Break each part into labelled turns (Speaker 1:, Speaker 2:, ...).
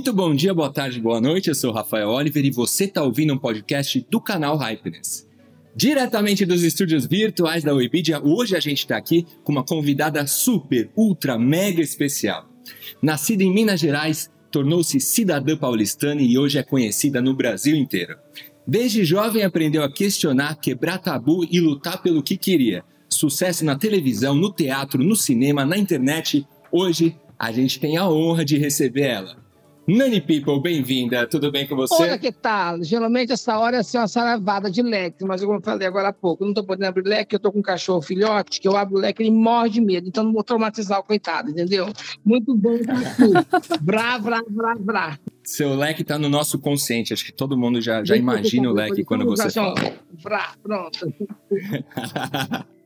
Speaker 1: Muito bom dia, boa tarde, boa noite. Eu sou Rafael Oliver e você está ouvindo um podcast do canal Hypeness. Diretamente dos estúdios virtuais da Webidia, hoje a gente está aqui com uma convidada super, ultra, mega especial. Nascida em Minas Gerais, tornou-se cidadã paulistana e hoje é conhecida no Brasil inteiro. Desde jovem aprendeu a questionar, quebrar tabu e lutar pelo que queria. Sucesso na televisão, no teatro, no cinema, na internet. Hoje a gente tem a honra de receber ela. Nani People, bem-vinda. Tudo bem com você?
Speaker 2: Olha que tal. Geralmente essa hora é assim, uma saravada de leque, mas como eu falei agora há pouco, eu não estou podendo abrir leque, eu estou com um cachorro filhote, que eu abro o leque, ele morre de medo, então não vou traumatizar o coitado, entendeu? Muito bom brá, brá, brá, brá.
Speaker 1: Seu leque está no nosso consciente, acho que todo mundo já, já imagina o leque quando você fala.
Speaker 2: Brá, pronto.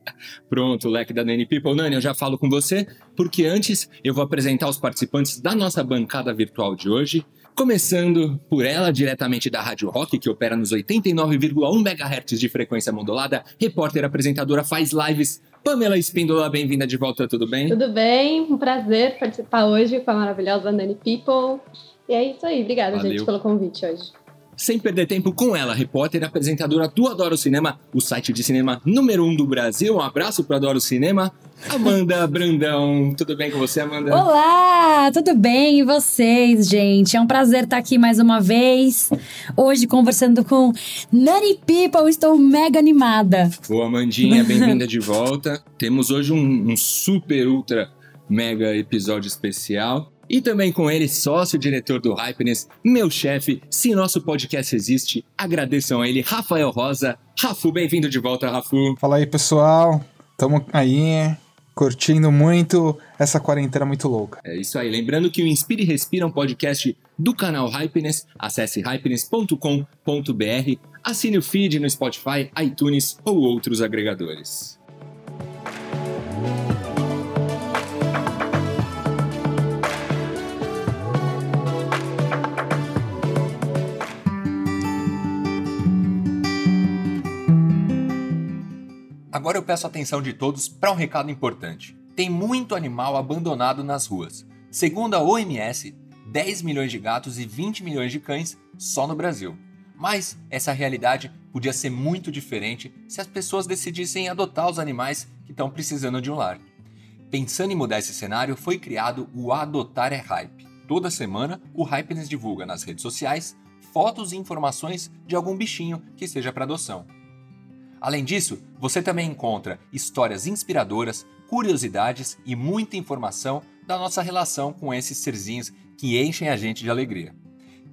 Speaker 1: Pronto, o leque da Nani People. Nani, eu já falo com você, porque antes eu vou apresentar os participantes da nossa bancada virtual de hoje. Começando por ela, diretamente da Rádio Rock, que opera nos 89,1 MHz de frequência modulada, repórter, apresentadora, faz lives. Pamela Espíndola, bem-vinda de volta, tudo bem?
Speaker 3: Tudo bem, um prazer participar hoje com a maravilhosa Nani People. E é isso aí, obrigada,
Speaker 1: Valeu.
Speaker 3: gente, pelo convite hoje.
Speaker 1: Sem perder tempo com ela, repórter e apresentadora do Adoro Cinema, o site de cinema número um do Brasil. Um abraço para Adoro Cinema. Amanda Brandão, tudo bem com você, Amanda?
Speaker 4: Olá, tudo bem? E vocês, gente? É um prazer estar aqui mais uma vez. Hoje conversando com Nani People, estou mega animada.
Speaker 1: Boa, Amandinha, bem-vinda de volta. Temos hoje um, um super, ultra, mega episódio especial. E também com ele, sócio-diretor do Hypeness, meu chefe, se nosso podcast existe, agradeçam a ele, Rafael Rosa. Rafu, bem-vindo de volta, Rafu.
Speaker 5: Fala aí, pessoal. Tamo aí, curtindo muito essa quarentena muito louca.
Speaker 1: É isso aí. Lembrando que o Inspire e Respira é um podcast do canal Hypeness. Acesse hypeness.com.br. Assine o feed no Spotify, iTunes ou outros agregadores. Agora eu peço a atenção de todos para um recado importante. Tem muito animal abandonado nas ruas. Segundo a OMS, 10 milhões de gatos e 20 milhões de cães só no Brasil. Mas essa realidade podia ser muito diferente se as pessoas decidissem adotar os animais que estão precisando de um lar. Pensando em mudar esse cenário, foi criado o Adotar é Hype. Toda semana, o Hypeness divulga nas redes sociais fotos e informações de algum bichinho que seja para adoção. Além disso, você também encontra histórias inspiradoras, curiosidades e muita informação da nossa relação com esses serzinhos que enchem a gente de alegria.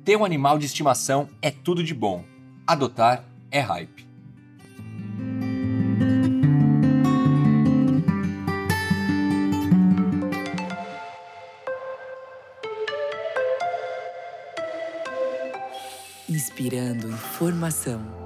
Speaker 1: Ter um animal de estimação é tudo de bom. Adotar é hype.
Speaker 6: Inspirando informação.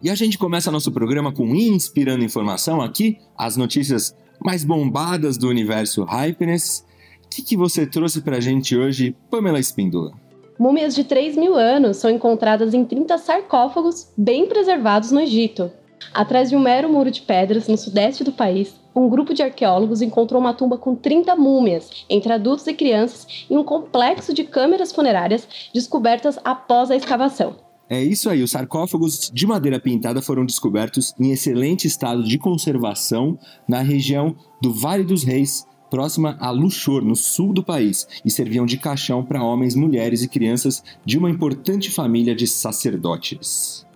Speaker 1: E a gente começa nosso programa com Inspirando Informação aqui, as notícias mais bombadas do universo Hypeness. O que, que você trouxe pra gente hoje, Pamela Espíndola?
Speaker 3: Múmias de 3 mil anos são encontradas em 30 sarcófagos bem preservados no Egito. Atrás de um mero muro de pedras, no sudeste do país, um grupo de arqueólogos encontrou uma tumba com 30 múmias, entre adultos e crianças, e um complexo de câmeras funerárias descobertas após a escavação.
Speaker 1: É isso aí, os sarcófagos de madeira pintada foram descobertos em excelente estado de conservação na região do Vale dos Reis, próxima a Luxor, no sul do país, e serviam de caixão para homens, mulheres e crianças de uma importante família de sacerdotes.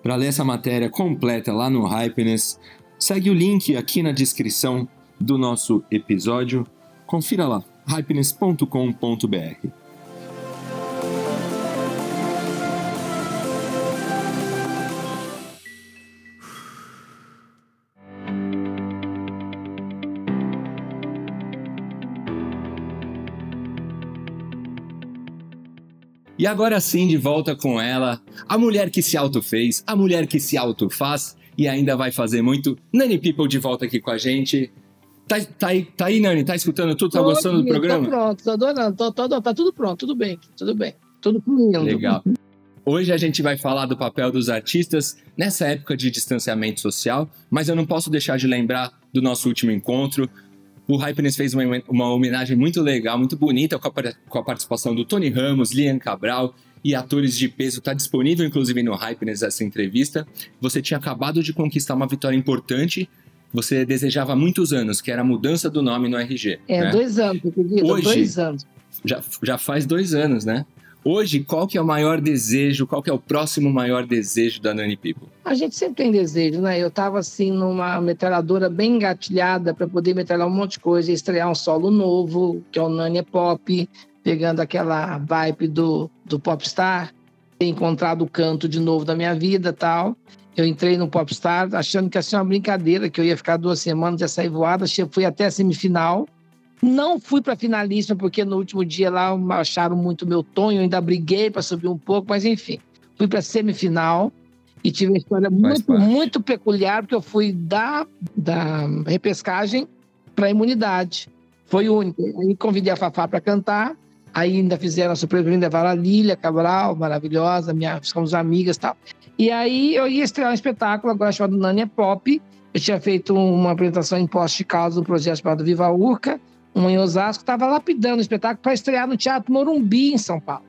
Speaker 1: Para ler essa matéria completa lá no Hypeness, segue o link aqui na descrição do nosso episódio. Confira lá, hypeness.com.br. E agora sim, de volta com ela, a mulher que se auto-fez, a mulher que se auto-faz e ainda vai fazer muito. Nani People de volta aqui com a gente. Tá, tá, aí, tá aí, Nani? Tá escutando tudo? Tá
Speaker 2: Tô
Speaker 1: gostando do
Speaker 2: aqui,
Speaker 1: programa?
Speaker 2: Tô pronto, tô adorando. Tô, tô, tá tudo pronto, tudo bem, tudo bem. Tudo fluindo.
Speaker 1: Legal. Hoje a gente vai falar do papel dos artistas nessa época de distanciamento social, mas eu não posso deixar de lembrar do nosso último encontro. O Hypeness fez uma, uma homenagem muito legal, muito bonita, com a, com a participação do Tony Ramos, Lian Cabral e atores de peso. Está disponível, inclusive, no Hypeness essa entrevista. Você tinha acabado de conquistar uma vitória importante você desejava há muitos anos, que era a mudança do nome no RG.
Speaker 2: É,
Speaker 1: né?
Speaker 2: dois anos, acredito,
Speaker 1: Hoje-
Speaker 2: dois anos.
Speaker 1: já, já faz dois anos, né? Hoje, qual que é o maior desejo, qual que é o próximo maior desejo da Nani People?
Speaker 2: A gente sempre tem desejo, né? Eu estava assim numa metralhadora bem engatilhada para poder metralhar um monte de coisa, estrear um solo novo, que é o Nani é Pop, pegando aquela vibe do, do Popstar, ter encontrado o canto de novo da minha vida tal. Eu entrei no Popstar achando que ia ser uma brincadeira, que eu ia ficar duas semanas, ia sair voada, fui até a semifinal. Não fui para finalista, porque no último dia lá acharam muito meu tom, eu ainda briguei para subir um pouco, mas enfim. Fui para semifinal e tive uma história muito,
Speaker 1: parte.
Speaker 2: muito peculiar, porque eu fui da, da repescagem para imunidade. Foi único. Aí convidei a Fafá para cantar, aí ainda fizeram a surpresa, ainda levaram a Lília Cabral, maravilhosa, minha, ficamos amigas e tal. E aí eu ia estrear um espetáculo agora chamado Nani é Pop. Eu tinha feito uma apresentação em Poste de Caldas, um projeto chamado Viva Urca, um em Osasco, estava lapidando o espetáculo para estrear no Teatro Morumbi, em São Paulo.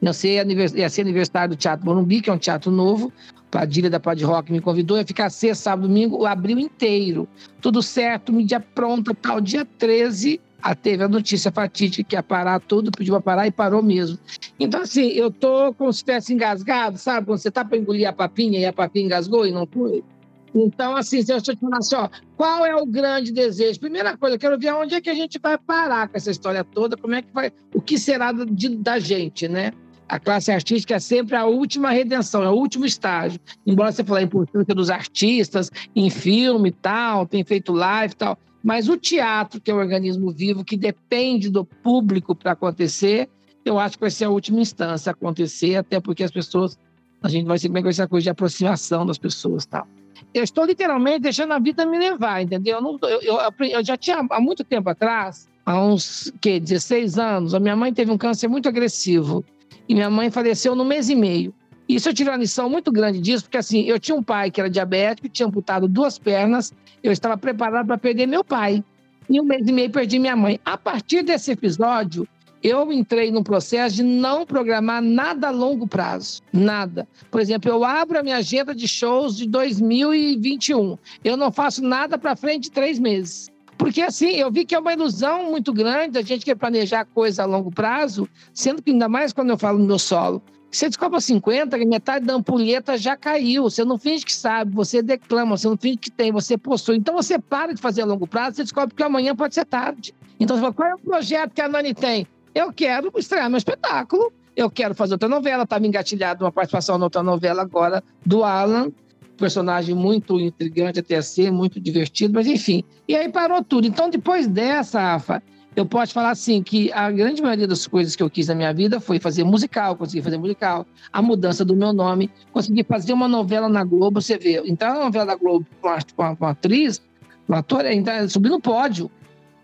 Speaker 2: Ia ser, ia ser aniversário do Teatro Morumbi, que é um teatro novo. Padilha da Pod Rock me convidou, ia ficar sexta, sábado, domingo, abril inteiro. Tudo certo, mídia pronta, tal. Dia 13, a, teve a notícia fatídica que ia parar tudo, pediu para parar e parou mesmo. Então, assim, eu tô como se tivesse engasgado, sabe? Quando você tá para engolir a papinha e a papinha engasgou e não foi. Então, assim, se eu te falar assim, ó, qual é o grande desejo? Primeira coisa, eu quero ver onde é que a gente vai parar com essa história toda, como é que vai, o que será da- de- da gente, né? A classe artística é sempre a última redenção, é o último estágio. Embora você fale a importância dos artistas em filme e tal, tem feito live e tal, mas o teatro, que é um organismo vivo que depende do público para acontecer, eu acho que vai ser a última instância a acontecer, até porque as pessoas, a gente vai ser como é que vai ser a coisa de aproximação das pessoas e tal. Eu estou literalmente deixando a vida me levar, entendeu? Eu, eu- eu já tinha, há muito tempo atrás, há uns que, 16 anos, a minha mãe teve um câncer muito agressivo e minha mãe faleceu no mês e meio. Isso eu tive uma lição muito grande disso, porque assim, eu tinha um pai que era diabético, tinha amputado duas pernas, eu estava preparado para perder meu pai. Em um mês e meio perdi minha mãe. A partir desse episódio, eu entrei num processo de não programar nada a longo prazo. Nada. Por exemplo, eu abro a minha agenda de shows de 2021. Eu não faço nada para frente de três meses. Porque assim, eu vi que é uma ilusão muito grande a gente quer planejar coisa a longo prazo, sendo que ainda mais quando eu falo no meu solo. Você descobre 50, que metade da ampulheta já caiu. Você não finge que sabe, você declama, você não finge que tem, você possui. Então você para de fazer a longo prazo, você descobre que amanhã pode ser tarde. Então você fala, qual é o projeto que a Nani tem? Eu quero estrear meu espetáculo, eu quero fazer outra novela. Estava engatilhado uma participação na outra novela agora do Alan, personagem muito intrigante até ser, muito divertido, mas enfim. E aí parou tudo. Então, depois dessa, Rafa, eu posso falar assim que a grande maioria das coisas que eu quis na minha vida foi fazer musical, consegui fazer musical, a mudança do meu nome, consegui fazer uma novela na Globo, você vê, entrar na novela da Globo com uma, atriz, um ator, entrar, subir no pódio,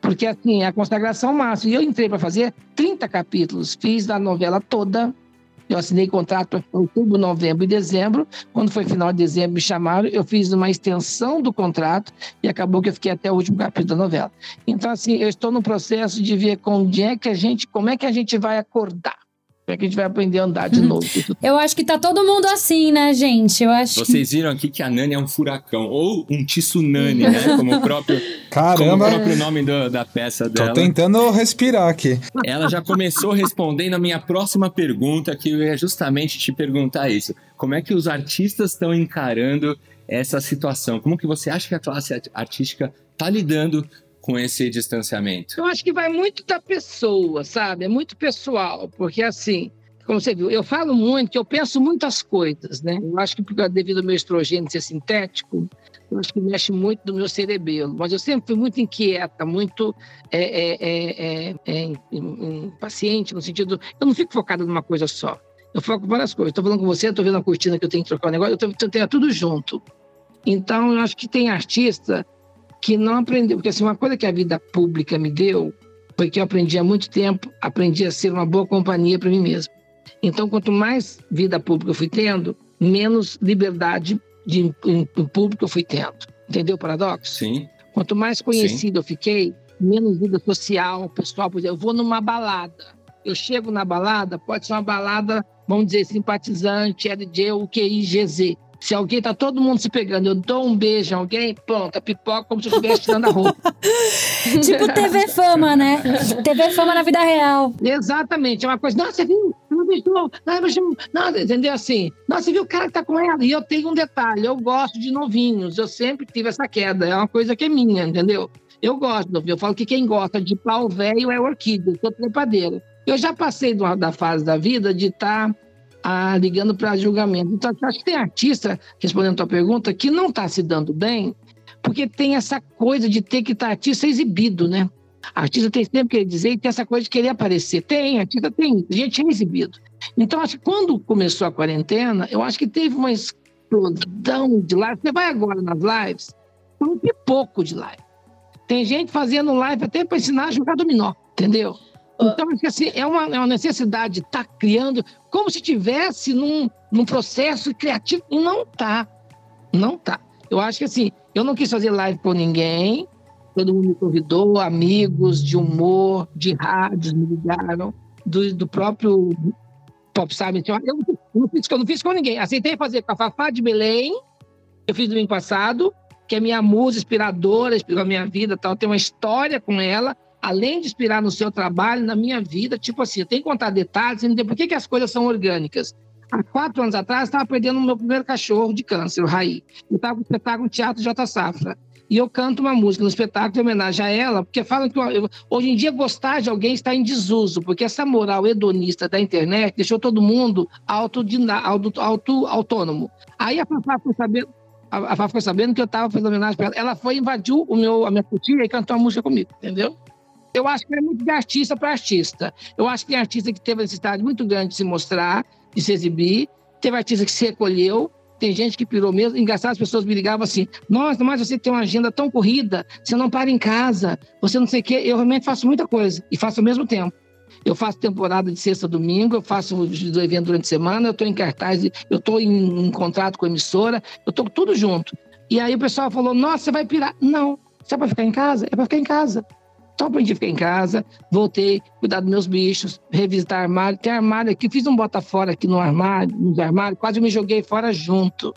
Speaker 2: porque assim, a consagração máxima. E eu entrei para fazer 30 capítulos, fiz a novela toda, eu assinei contrato em outubro, novembro e dezembro. Quando foi final de dezembro, me chamaram. Eu fiz uma extensão do contrato e acabou que eu fiquei até o último capítulo da novela. Então, assim, eu estou no processo de ver onde é que a gente, como é que a gente vai acordar. Como é que a gente vai aprender a andar de novo.
Speaker 4: Eu acho que tá todo mundo assim, né, gente? Eu acho.
Speaker 1: Vocês viram aqui que a Nani é um furacão, ou um tsunami, né? Como o próprio, como o
Speaker 5: Caramba,
Speaker 1: próprio nome do- da peça
Speaker 5: tô
Speaker 1: dela.
Speaker 5: tentando respirar aqui.
Speaker 1: Ela já começou respondendo a minha próxima pergunta, que eu ia justamente te perguntar isso. Como é que os artistas estão encarando essa situação? Como que você acha que a classe art- artística está lidando com esse distanciamento?
Speaker 2: Eu acho que vai muito da pessoa, sabe? É muito pessoal, porque assim, como você viu, eu falo muito, eu penso muitas coisas, né? Eu acho que devido ao meu estrogênio ser sintético, eu acho que mexe muito no meu cerebelo. Mas eu sempre fui muito inquieta, muito é, é, é, é, é paciente, no sentido. Eu não fico focada numa coisa só. Eu foco em várias coisas. Estou falando com você, estou vendo a cortina que eu tenho que trocar o negócio, eu tenho tudo junto. Então, eu acho que tem artista que não aprendeu. Porque assim, uma coisa que a vida pública me deu foi que eu aprendi há muito tempo, aprendi a ser uma boa companhia para mim mesmo. Então, quanto mais vida pública eu fui tendo, menos liberdade de, em, em público eu fui tendo. Entendeu o paradoxo?
Speaker 1: Sim.
Speaker 2: Quanto mais conhecido Sim. eu fiquei, menos vida social, pessoal. Por exemplo, eu vou numa balada. Eu chego na balada, pode ser uma balada, vamos dizer, simpatizante, LG, UQI, GZ. Se alguém tá todo mundo se pegando, eu dou um beijo a alguém, pronto, a pipoca como se eu estivesse tirando a roupa.
Speaker 4: tipo TV Fama, né? TV Fama na vida real.
Speaker 2: Exatamente. É uma coisa, nossa, você viu? Não beijou, não beijou, nada, entendeu? Assim, nossa, você viu o cara que tá com ela? E eu tenho um detalhe, eu gosto de novinhos, eu sempre tive essa queda, é uma coisa que é minha, entendeu? Eu gosto, eu falo que quem gosta de pau velho é orquídea, eu sou trepadeira. Eu já passei da fase da vida de estar tá a, ligando para julgamento. Então, acho que tem artista, respondendo a tua pergunta, que não está se dando bem, porque tem essa coisa de ter que estar tá artista exibido, né? Artista tem sempre que dizer e tem essa coisa de querer aparecer. Tem, artista tem, gente é exibido. Então, acho que quando começou a quarentena, eu acho que teve uma explosão de live. Você vai agora nas lives, um pipoco de live. Tem gente fazendo live até para ensinar a jogar dominó, entendeu? Então, assim, é uma, é uma necessidade de estar tá criando como se tivesse num, num processo criativo. Não está. Não está. Eu acho que assim, eu não quis fazer live com ninguém. Todo mundo me convidou, amigos de humor, de rádios me ligaram, do, do próprio Pop Sabe. Eu, eu, não fiz, eu não fiz com ninguém. Aceitei fazer com a Fafá de Belém, eu fiz ano passado, que é minha musa inspiradora, inspirou a minha vida, tal. tem uma história com ela além de inspirar no seu trabalho, na minha vida, tipo assim, eu tenho que contar detalhes, entender por que, que as coisas são orgânicas. Há quatro anos atrás, eu estava perdendo o meu primeiro cachorro de câncer, o Raí. Eu estava com o espetáculo Teatro J. Safra. E eu canto uma música no espetáculo em homenagem a ela, porque falam que hoje em dia gostar de alguém está em desuso, porque essa moral hedonista da internet deixou todo mundo auto, auto, auto autônomo. Aí a Fafá foi sabendo, a foi sabendo que eu estava fazendo homenagem para ela. Ela foi, invadiu o meu, a minha cutia e cantou a música comigo, entendeu? Eu acho que é muito de artista para artista. Eu acho que tem artista que teve necessidade muito grande de se mostrar, de se exibir. Teve artista que se recolheu. Tem gente que pirou mesmo. Engraçado, as pessoas me ligavam assim: Nossa, mas você tem uma agenda tão corrida, você não para em casa, você não sei o quê. Eu realmente faço muita coisa e faço ao mesmo tempo. Eu faço temporada de sexta a domingo, eu faço do evento durante a semana, eu estou em cartaz, eu estou em, em, contrato com a emissora, eu estou tudo junto. E aí o pessoal falou: Nossa, você vai pirar. Não, você é para ficar em casa? É para ficar em casa. Então aprendi a ficar em casa, voltei, cuidar dos meus bichos, revisitar armário. Tem armário aqui, fiz um bota fora aqui no armário, no armário, quase me joguei fora junto.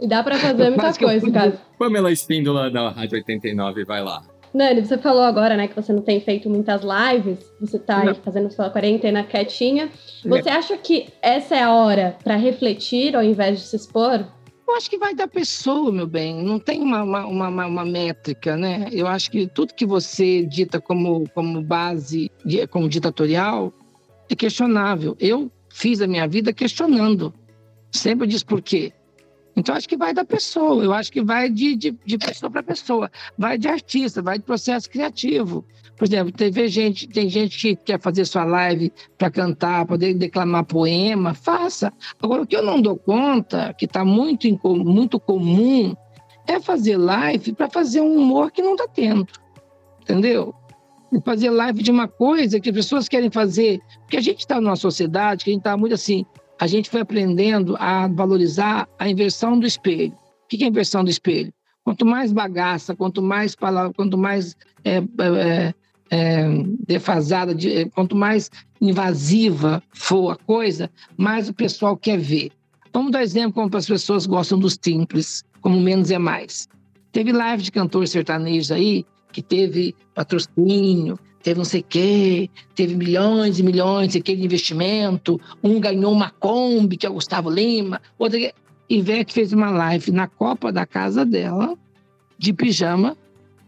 Speaker 3: E dá para fazer muita coisa, cara.
Speaker 1: Pamela Espíndola da Rádio 89, vai lá.
Speaker 3: Nani, você falou agora, né, que você não tem feito muitas lives, você tá aí fazendo sua quarentena quietinha. Você é. acha que essa é a hora para refletir ao invés de se expor?
Speaker 2: Eu acho que vai da pessoa, meu bem. Não tem uma, uma, uma, uma métrica, né? Eu acho que tudo que você dita como, como base, como ditatorial, é questionável. Eu fiz a minha vida questionando. Sempre diz por quê. Então, acho que vai da pessoa, eu acho que vai de, de, de pessoa para pessoa, vai de artista, vai de processo criativo. Por exemplo, teve gente, tem gente que quer fazer sua live para cantar, poder declamar poema, faça. Agora, o que eu não dou conta, que está muito, muito comum, é fazer live para fazer um humor que não está tendo. Entendeu? Fazer live de uma coisa que as pessoas querem fazer. Porque a gente está numa sociedade que a gente está muito assim. A gente foi aprendendo a valorizar a inversão do espelho. O que é a inversão do espelho? Quanto mais bagaça, quanto mais palavra, quanto mais é, é, é, defasada, de, é, quanto mais invasiva for a coisa, mais o pessoal quer ver. Vamos dar exemplo como as pessoas gostam dos simples, como menos é mais. Teve live de cantores sertanejos aí que teve patrocínio, teve não sei o quê, teve milhões e milhões de investimento. Um ganhou uma Kombi, que é o Gustavo Lima. Outra... Ivete fez uma live na copa da casa dela, de pijama,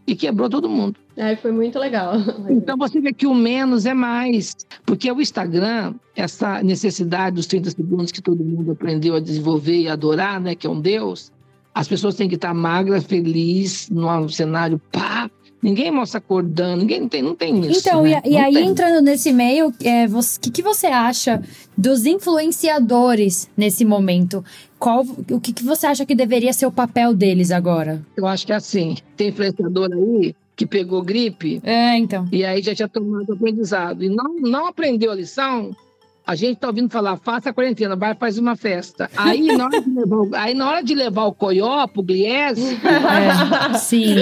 Speaker 2: e quebrou todo mundo.
Speaker 3: É, foi muito legal.
Speaker 2: Então você vê que o menos é mais. Porque o Instagram, essa necessidade dos 30 segundos que todo mundo aprendeu a desenvolver e adorar, né, que é um Deus, As pessoas têm que estar magras, felizes, no cenário pá. Ninguém mostra acordando, ninguém não tem, não tem isso.
Speaker 4: Então,
Speaker 2: né?
Speaker 4: e, e aí
Speaker 2: tem.
Speaker 4: entrando nesse meio, o é, você- que, que você acha dos influenciadores nesse momento? Qual, o que, que você acha que deveria ser o papel deles agora?
Speaker 2: Eu acho que é assim. Tem influenciador aí que pegou gripe
Speaker 4: É, então.
Speaker 2: e aí já tinha tomado aprendizado. E não, não aprendeu a lição. A gente tá ouvindo falar, faça a quarentena, vai fazer uma festa. Aí na hora de levar, o- aí, na hora de levar o coió pro Gliese,
Speaker 4: É, sim.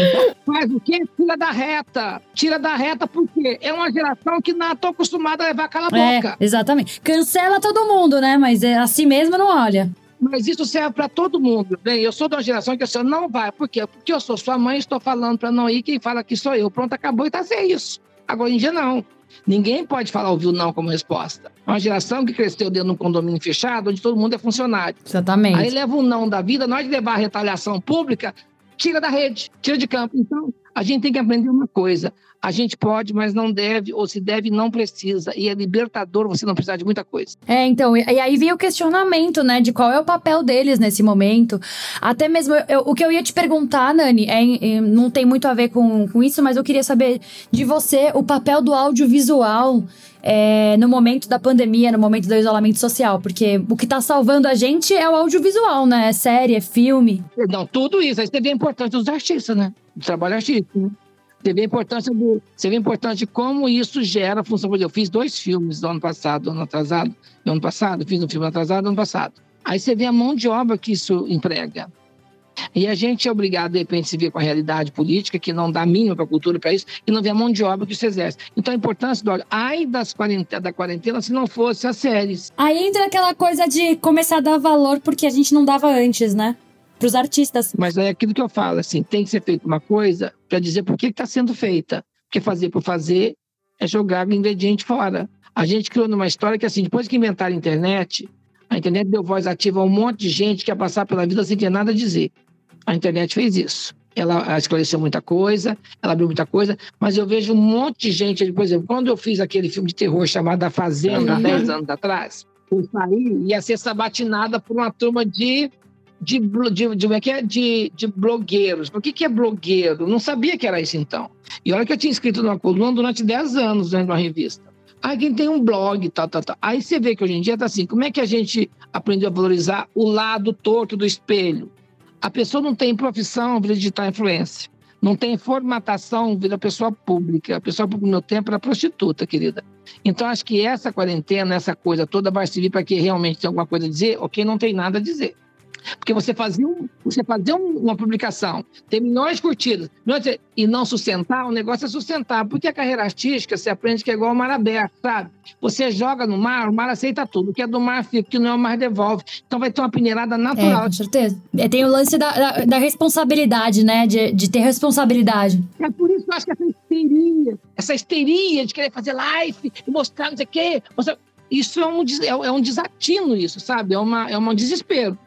Speaker 2: faz o quê? Tira da reta. Tira da reta porque é uma geração que não tô acostumada a levar cala a
Speaker 4: É,
Speaker 2: boca.
Speaker 4: exatamente. Cancela todo mundo, né? Mas é assim mesmo não olha.
Speaker 2: Mas isso serve para todo mundo. Bem, eu sou de uma geração que assim, não vai. Por quê? Porque eu sou sua mãe, estou falando para não ir, quem fala que sou eu. Pronto, acabou e tá sem isso. Agora em dia não. Ninguém pode falar ouvir o não como resposta. É uma geração que cresceu dentro de um condomínio fechado, onde todo mundo é funcionário.
Speaker 4: Exatamente.
Speaker 2: Aí leva o não da vida, de levar a retaliação pública, tira da rede, tira de campo. Então, a gente tem que aprender uma coisa. A gente pode, mas não deve, ou se deve, não precisa. E é libertador você não precisar de muita coisa.
Speaker 4: É, então, e, aí vem o questionamento, né, de qual é o papel deles nesse momento. Até mesmo, eu- o que eu ia te perguntar, Nani, é, não tem muito a ver com, com isso, mas eu queria saber de você o papel do audiovisual é, no momento da pandemia, no momento do isolamento social. Porque o que tá salvando a gente é o audiovisual, né? É série, é filme.
Speaker 2: Não, tudo isso. Aí você vê a importância dos artistas, né? Do trabalho artístico, né? Você vê a importância do. Você vê a importância de como isso gera função. Eu fiz dois filmes do ano passado, do ano atrasado, do ano passado, fiz um filme atrasado do ano passado. Aí você vê a mão de obra que isso emprega. E a gente é obrigado, de repente, a se ver com a realidade política, que não dá mínimo para a cultura para isso, e não vê a mão de obra que isso exerce. Então, a importância do. Ai das quarentena, da quarentena se não fosse as séries.
Speaker 4: Aí entra aquela coisa de começar a dar valor porque a gente não dava antes, né? Pros artistas.
Speaker 2: Mas é aquilo que eu falo, assim, tem que ser feita uma coisa para dizer por que está sendo feita. Porque fazer por fazer é jogar o ingrediente fora. A gente criou numa história que, assim, depois que inventaram a internet, a internet deu voz ativa a um monte de gente que ia passar pela vida sem ter nada a dizer. A internet fez isso. Ela esclareceu muita coisa, ela abriu muita coisa, mas eu vejo um monte de gente, por exemplo, quando eu fiz aquele filme de terror chamado A Fazenda, há
Speaker 4: Uhum.
Speaker 2: 10 anos atrás, eu saí ia ser sabatinada por uma turma de de, de, de, é é? de, de blogueiros. O que, que é blogueiro? Não sabia que era isso então. E olha que eu tinha escrito numa coluna durante 10 anos dentro de uma revista. Aí quem tem um blog, tal, tal, tal. Aí você vê que hoje em dia tá assim, como é que a gente aprendeu a valorizar o lado torto do espelho? A pessoa não tem profissão, vira digital influência. Não tem formatação, vira pessoa pública. A pessoa no meu tempo era prostituta, querida. Então, acho que essa quarentena, essa coisa toda vai servir para que realmente tenha alguma coisa a dizer, ou quem não tem nada a dizer. Porque você fazia, um, você fazia um- uma publicação, ter milhões de curtidas, de- e não sustentar, o negócio é sustentar. Porque a carreira artística, você aprende que é igual o mar aberto, sabe? Você joga no mar, o mar aceita tudo. O que é do mar fica, o que não é o mar devolve. Então vai ter uma peneirada
Speaker 4: É,
Speaker 2: natural.
Speaker 4: com certeza. É, tem o lance da, da, da responsabilidade, né? De, de ter responsabilidade.
Speaker 2: É por isso que eu acho que essa histeria, essa histeria de querer fazer live e mostrar não sei o quê, mostrar- isso é um, é, é um desatino, isso, sabe? É, uma, é um desespero.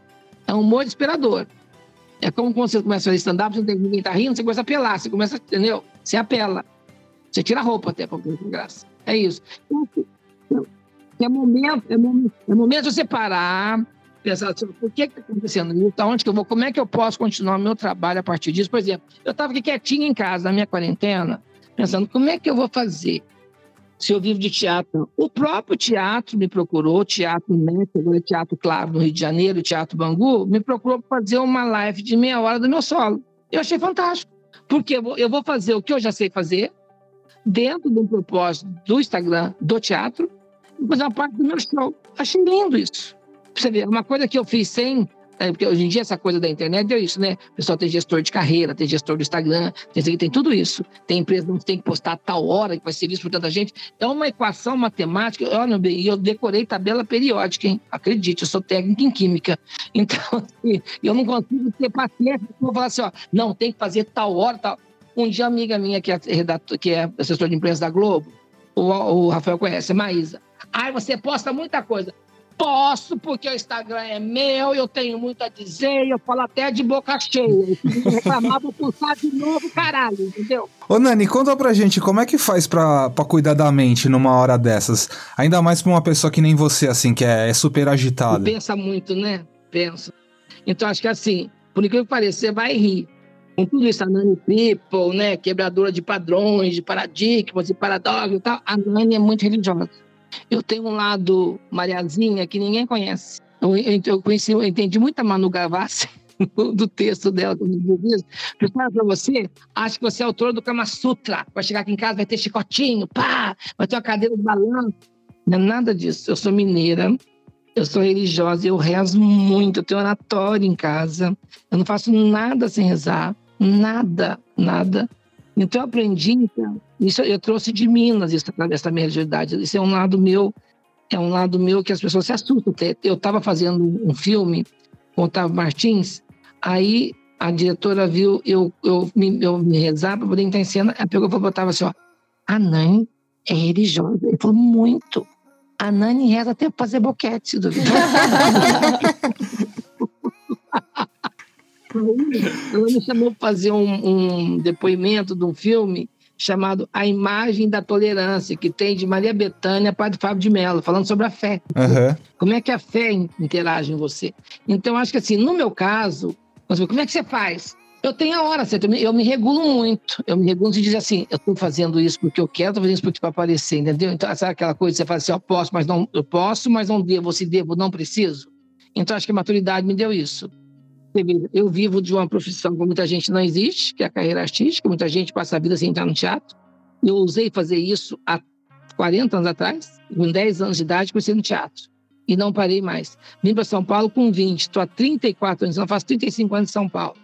Speaker 2: É um humor desesperador. É como quando você começa a fazer stand-up, você tem- ninguém tá rindo, você começa a apelar, você começa, entendeu? Você apela. Você tira a roupa até para ter graça. É isso. É momento, é momento, é momento de você parar, pensar assim, por que está acontecendo isso? Aonde que eu vou? Como é que eu posso continuar meu trabalho a partir disso? Por exemplo, eu estava aqui quietinho em casa, na minha quarentena, pensando como é que eu vou fazer se eu vivo de teatro. O próprio teatro me procurou, Teatro Net, agora é Teatro Claro, no Rio de Janeiro, Teatro Bangu, me procurou para fazer uma live de meia hora do meu solo. Eu achei fantástico, porque eu vou- fazer o que eu já sei fazer, dentro de um propósito do Instagram, do teatro, e fazer uma parte do meu show. Achei lindo isso. Você ver, uma coisa que eu fiz sem. É, porque hoje em dia essa coisa da internet deu isso, né? O pessoal tem gestor de carreira, tem gestor do Instagram, tem, tem tudo isso. Tem empresa que tem que postar a tal hora que vai ser visto por tanta gente. É uma equação matemática. Olha, e eu decorei tabela periódica, hein? Acredite, eu sou técnico em química. Então, assim, eu não consigo ter paciência. Eu vou falar assim, ó, não, tem que fazer tal hora, tal. Um dia, amiga minha, que é, redator, que é assessor de imprensa da Globo, o, o Rafael conhece, Maísa. Ai, você posta muita coisa. Posso, porque o Instagram é meu, eu tenho muito a dizer, eu falo até de boca cheia. E reclamar, vou postar de novo, caralho, entendeu?
Speaker 5: Ô Nani, conta pra gente como é que faz pra, pra cuidar da mente numa hora dessas? Ainda mais pra uma pessoa que nem você, assim, que é, é super agitada.
Speaker 2: Pensa muito, né? Pensa. Então, acho que assim, por incrível que pareça, você vai rir. Com tudo isso, a Nani People, né, quebradora de padrões, de paradigmas e paradoxos e tal, a Nani é muito religiosa. Eu tenho um lado Mariazinha que ninguém conhece. Eu, eu, conheci, eu entendi muito a Manu Gavassi do texto dela quando eu isso. Eu falo para você, acho que você é autor do Kama Sutra. Vai chegar aqui em casa, vai ter chicotinho, pá, vai ter uma cadeira de balanço. Não é nada disso. Eu sou mineira, eu sou religiosa, eu rezo muito, eu tenho oratório em casa. Eu não faço nada sem rezar, nada, nada. Então eu aprendi, então, isso eu trouxe de Minas, isso, dessa minha religiosidade. Isso é um lado meu, é um lado meu que as pessoas se assustam. Eu estava fazendo um filme com o Otávio Martins, aí a diretora viu eu, eu, me, eu me rezar para poder entrar em cena, ela pegou e falou, Otávio assim, ó, a Nani é religiosa. Ele falou, muito. A Nani reza até para fazer boquete, duvidar. Ela me chamou para fazer um, um, depoimento de um filme chamado A Imagem da Tolerância, que tem de Maria Bethânia, Padre Fábio de Mello, falando sobre a fé.
Speaker 5: Uhum.
Speaker 2: Como é que a fé interage em você? Então, acho que assim, no meu caso, como é que você faz? Eu tenho a hora certa, eu me regulo muito. Eu me regulo e diz assim: eu estou fazendo isso porque eu quero, estou fazendo isso porque para aparecer, entendeu? Então, sabe aquela coisa que você fala assim: eu posso, mas não, eu posso, mas não devo, se devo, não preciso? Então, acho que a maturidade me deu isso. Eu vivo de uma profissão que muita gente não existe, que é a carreira artística, muita gente passa a vida sem entrar no teatro. Eu usei fazer isso há 40 anos atrás, com 10 anos de idade, comecei no teatro. E não parei mais. Vim para São Paulo com 20, estou há 34 anos, não faço 35 anos em São Paulo.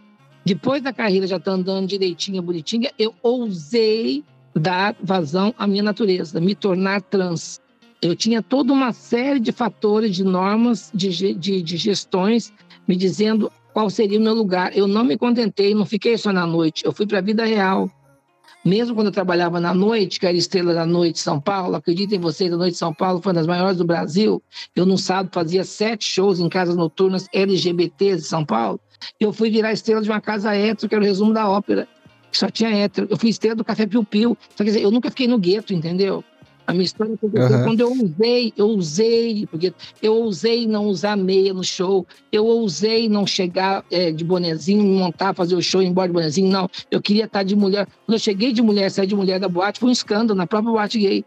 Speaker 2: Depois da carreira, já estou andando direitinha, bonitinha, eu ousei dar vazão à minha natureza, me tornar trans. Eu tinha toda uma série de fatores, de normas, de, de, de gestões, me dizendo qual seria o meu lugar. Eu não me contentei, não fiquei só na noite, eu fui para a vida real. Mesmo quando eu trabalhava na noite, que era estrela da noite de São Paulo, acreditem vocês, a noite de São Paulo foi uma das maiores do Brasil. Eu, no sábado, fazia sete shows em casas noturnas LGBTs de São Paulo. Eu fui virar estrela de uma casa hétero, que era o resumo da ópera, que só tinha hétero. Eu fui estrela do Café Piu Piu. Então, quer dizer, eu nunca fiquei no gueto, entendeu? A minha história aconteceu uhum. quando eu usei, eu usei, porque eu ousei não usar meia no show, eu ousei não chegar é, de bonezinho, montar, fazer o show, ir embora de bonezinho, não. Eu queria estar de mulher. Quando eu cheguei de mulher, saí de mulher da boate, foi um escândalo na própria boate gay.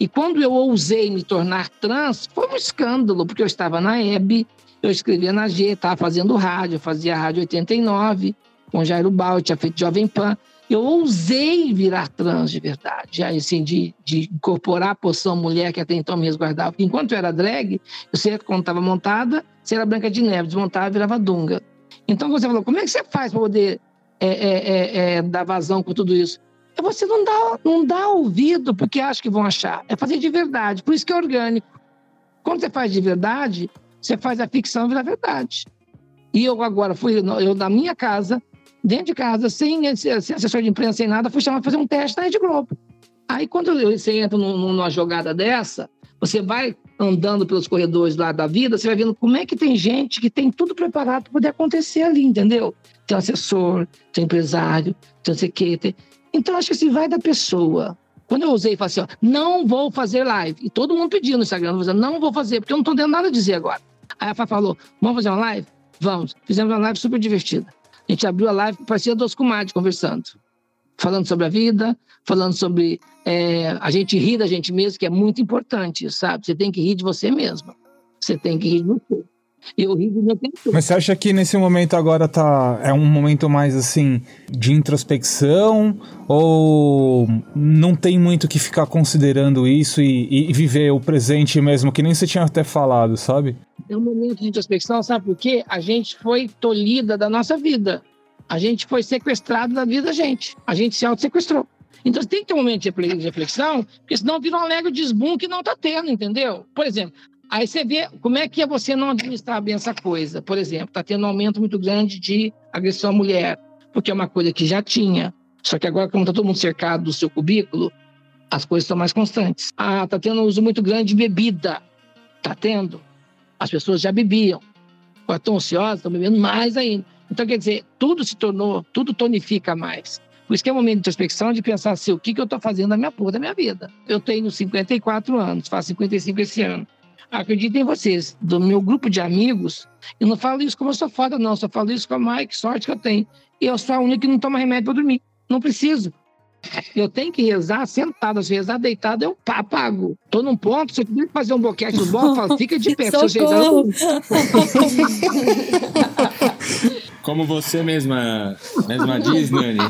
Speaker 2: E quando eu ousei me tornar trans, foi um escândalo, porque eu estava na EB, eu escrevia na G, estava fazendo rádio, fazia rádio 89, com Jairo Bal, tinha feito Jovem Pan eu ousei virar trans de verdade, assim, de, de incorporar a poção mulher que até então me resguardava. Porque enquanto eu era drag, eu sei quando estava montada, você era Branca de Neve, desmontava virava Dunga. Então você falou, como é que você faz para poder é, é, é, é, dar vazão com tudo isso? É você não dá, não dá ouvido porque acha que vão achar. É fazer de verdade. Por isso que é orgânico. Quando você faz de verdade, você faz a ficção virar verdade. E eu agora fui, eu na minha casa, dentro de casa, sem, assessor de imprensa, sem nada, fui chamado para fazer um teste na Rede Globo. Aí, quando você entra numa jogada dessa, você vai andando pelos corredores lá da vida, você vai vendo como é que tem gente que tem tudo preparado para poder acontecer ali, entendeu? Tem um assessor, tem um empresário, tem não sei o quê. Tem... Então, acho que assim, vai da pessoa. Quando eu usei, falei assim, ó, não vou fazer live. E todo mundo pediu no Instagram, não vou fazer, porque eu não estou dando nada a dizer agora. Aí a Fá falou, vamos fazer uma live? Vamos. Fizemos uma live super divertida. A gente abriu a live, parecia dois comadres conversando. Falando sobre a vida, falando sobre é, a gente rir da gente mesmo, que é muito importante, sabe? Você tem que rir de você mesma. Você tem que rir de você. Eu ri do meu tempo.
Speaker 5: Mas você acha que nesse momento agora tá é um momento mais assim de introspecção ou não tem muito que ficar considerando isso e, e viver o presente mesmo, que nem você tinha até falado, sabe?
Speaker 2: É um momento de introspecção, sabe por quê? A gente foi tolhida da nossa vida. A gente foi sequestrado da vida da gente. A gente se auto-sequestrou. Então tem que ter um momento de reflexão, porque senão vira um alegre desbum que não está tendo, entendeu? Por exemplo, aí você vê como é que é você não administrar bem essa coisa. Por exemplo, está tendo um aumento muito grande de agressão à mulher, porque é uma coisa que já tinha. Só que agora, como está todo mundo cercado do seu cubículo, as coisas estão mais constantes. Ah, está tendo um uso muito grande de bebida. Está tendo. As pessoas já bebiam. Estão ociosas, estão bebendo mais ainda. Então, quer dizer, tudo se tornou, tudo tonifica mais. Por isso que é um momento de introspecção de pensar assim, o que, que eu estou fazendo na minha porra da minha vida. Eu tenho 54 anos, faço 55 esse ano. acreditem vocês, do meu grupo de amigos, eu não falo isso como eu sou foda, não. Eu só falo isso com a mãe, que sorte que eu tenho. E eu sou a única que não toma remédio para dormir. Não preciso. Eu tenho que rezar sentado. Se rezar deitado, eu apago. Tô num ponto, se eu tiver que fazer um boquete no bolo, eu falo, fica de pé. Se eu rezar, eu...
Speaker 1: Como você mesma, mesma diz, Nani,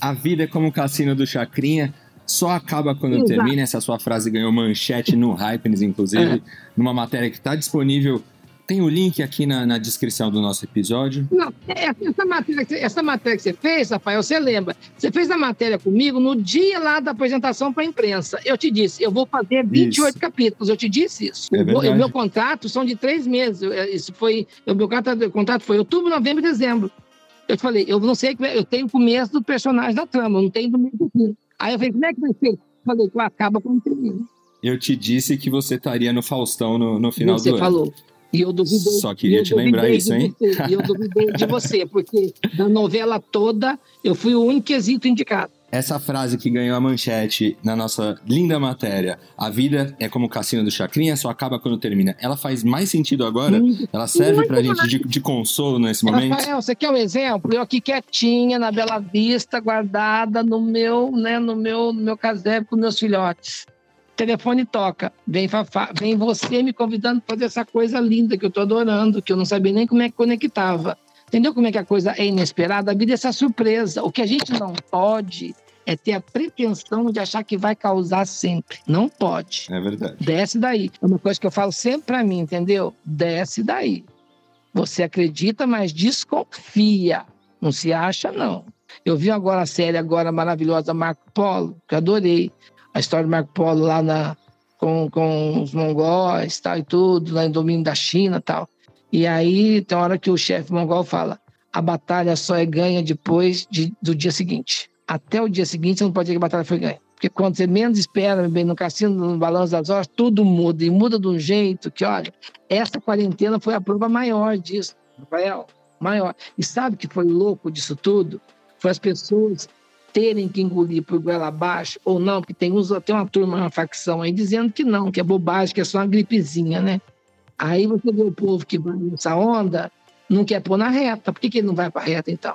Speaker 1: a vida é como o cassino do Chacrinha, só acaba quando Exato. termina. Essa sua frase ganhou manchete no Hypens, inclusive, é. numa matéria que está disponível tem o link aqui na, na, descrição do nosso episódio.
Speaker 2: Não, é, essa matéria, essa matéria que você fez, Rafael, você lembra? Você fez a matéria comigo no dia lá da apresentação para a imprensa. Eu te disse, eu vou fazer 28 isso. capítulos. Eu te disse isso. É o, o meu contrato são de três meses. Isso foi, o meu contrato, contrato foi outubro, novembro e dezembro. Eu te falei, eu não sei, eu tenho o começo do personagem da trama, eu não tenho do meio do fim. Aí eu falei, como é que vai ser? Eu falei, acaba quando termina.
Speaker 1: Eu te disse que você estaria no Faustão no, no final
Speaker 2: você
Speaker 1: do
Speaker 2: ano. Você falou. E eu duvidei.
Speaker 1: Só queria te lembrar isso, hein?
Speaker 2: Você, e eu duvidei de você, porque da novela toda eu fui o único quesito indicado.
Speaker 1: Essa frase que ganhou a manchete na nossa linda matéria, a vida é como o cassino do Chacrinha, só acaba quando termina. Ela faz mais sentido agora? Ela serve Muito pra gente de, de, consolo nesse momento?
Speaker 2: Rafael, você quer um exemplo? Eu aqui quietinha, na Bela Vista, guardada no meu, né, no meu, no meu casebre com meus filhotes telefone toca, vem Fafá, vem você me convidando para fazer essa coisa linda que eu estou adorando, que eu não sabia nem como é que conectava. Entendeu como é que a coisa é inesperada? A vida é essa surpresa. O que a gente não pode é ter a pretensão de achar que vai causar sempre. Não pode.
Speaker 1: É verdade.
Speaker 2: Desce daí. É uma coisa que eu falo sempre para mim, entendeu? Desce daí. Você acredita, mas desconfia. Não se acha, não. Eu vi agora a série agora maravilhosa Marco Polo, que adorei a história do Marco Polo lá na, com, com os mongóis tal, e tudo, lá em domínio da China tal. E aí tem uma hora que o chefe mongol fala: a batalha só é ganha depois de, do dia seguinte. Até o dia seguinte você não pode dizer que a batalha foi ganha. Porque quando você menos espera, bem no cassino, no balanço das horas, tudo muda. E muda de um jeito que, olha, essa quarentena foi a prova maior disso, Rafael. Maior. E sabe que foi louco disso tudo? Foi as pessoas terem que engolir por goela abaixo ou não, porque tem, uns, tem uma turma, uma facção aí dizendo que não, que é bobagem, que é só uma gripezinha, né? Aí você vê o povo que vai nessa onda, não quer pôr na reta. Por que, que ele não vai para reta, então?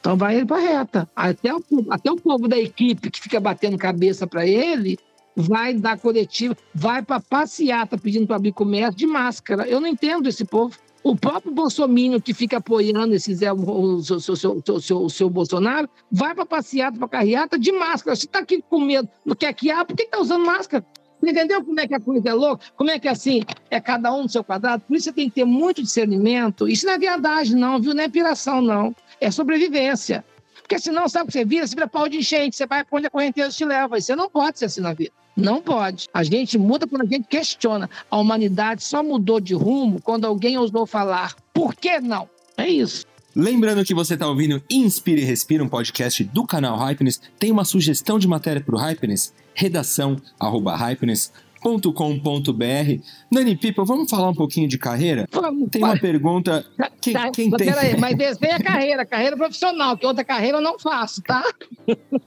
Speaker 2: Então vai ele para reta. Até o, até o povo da equipe que fica batendo cabeça para ele vai dar coletiva, vai para passeata pedindo para abrir comércio de máscara. Eu não entendo esse povo. O próprio Bolsonaro que fica apoiando esse Zé, o, seu, seu, seu, seu, seu Bolsonaro, vai para passeata, para carreata de máscara. Você está aqui com medo, não quer que há, por que está usando máscara? Entendeu como é que a coisa é louca? Como é que assim, é cada um no seu quadrado? Por isso você tem que ter muito discernimento. Isso não é viadagem, não, viu? Não é piração, não. É sobrevivência. Porque senão, sabe o que você vira? Você vira pau de enchente, você vai para onde a correnteza te leva. E você não pode ser assim na vida. Não pode. A gente muda quando a gente questiona. A humanidade só mudou de rumo quando alguém ousou falar. Por que não? É isso.
Speaker 1: Lembrando que você está ouvindo Inspire e Respira, um podcast do canal Hypeness. Tem uma sugestão de matéria para o Hypeness? Redação arroba hypeness.com.br. Nani Pipa, vamos falar um pouquinho de carreira?
Speaker 2: Vamos,
Speaker 1: tem uma pergunta. Quem, tá, quem tem?
Speaker 2: Peraí, mas desenha carreira, carreira profissional, que outra carreira eu não faço, tá?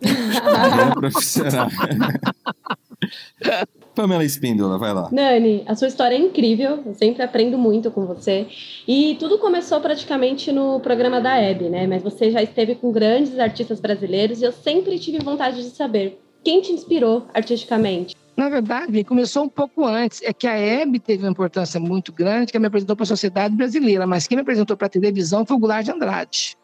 Speaker 1: Carreira profissional. Pamela Espíndola, vai lá.
Speaker 3: Nani, a sua história é incrível, eu sempre aprendo muito com você. E tudo começou praticamente no programa da Hebe, né? Mas você já esteve com grandes artistas brasileiros e eu sempre tive vontade de saber quem te inspirou artisticamente.
Speaker 2: Na verdade, começou um pouco antes. É que a Hebe teve uma importância muito grande, que me apresentou para a sociedade brasileira, mas quem me apresentou para a televisão foi o Goulart de Andrade.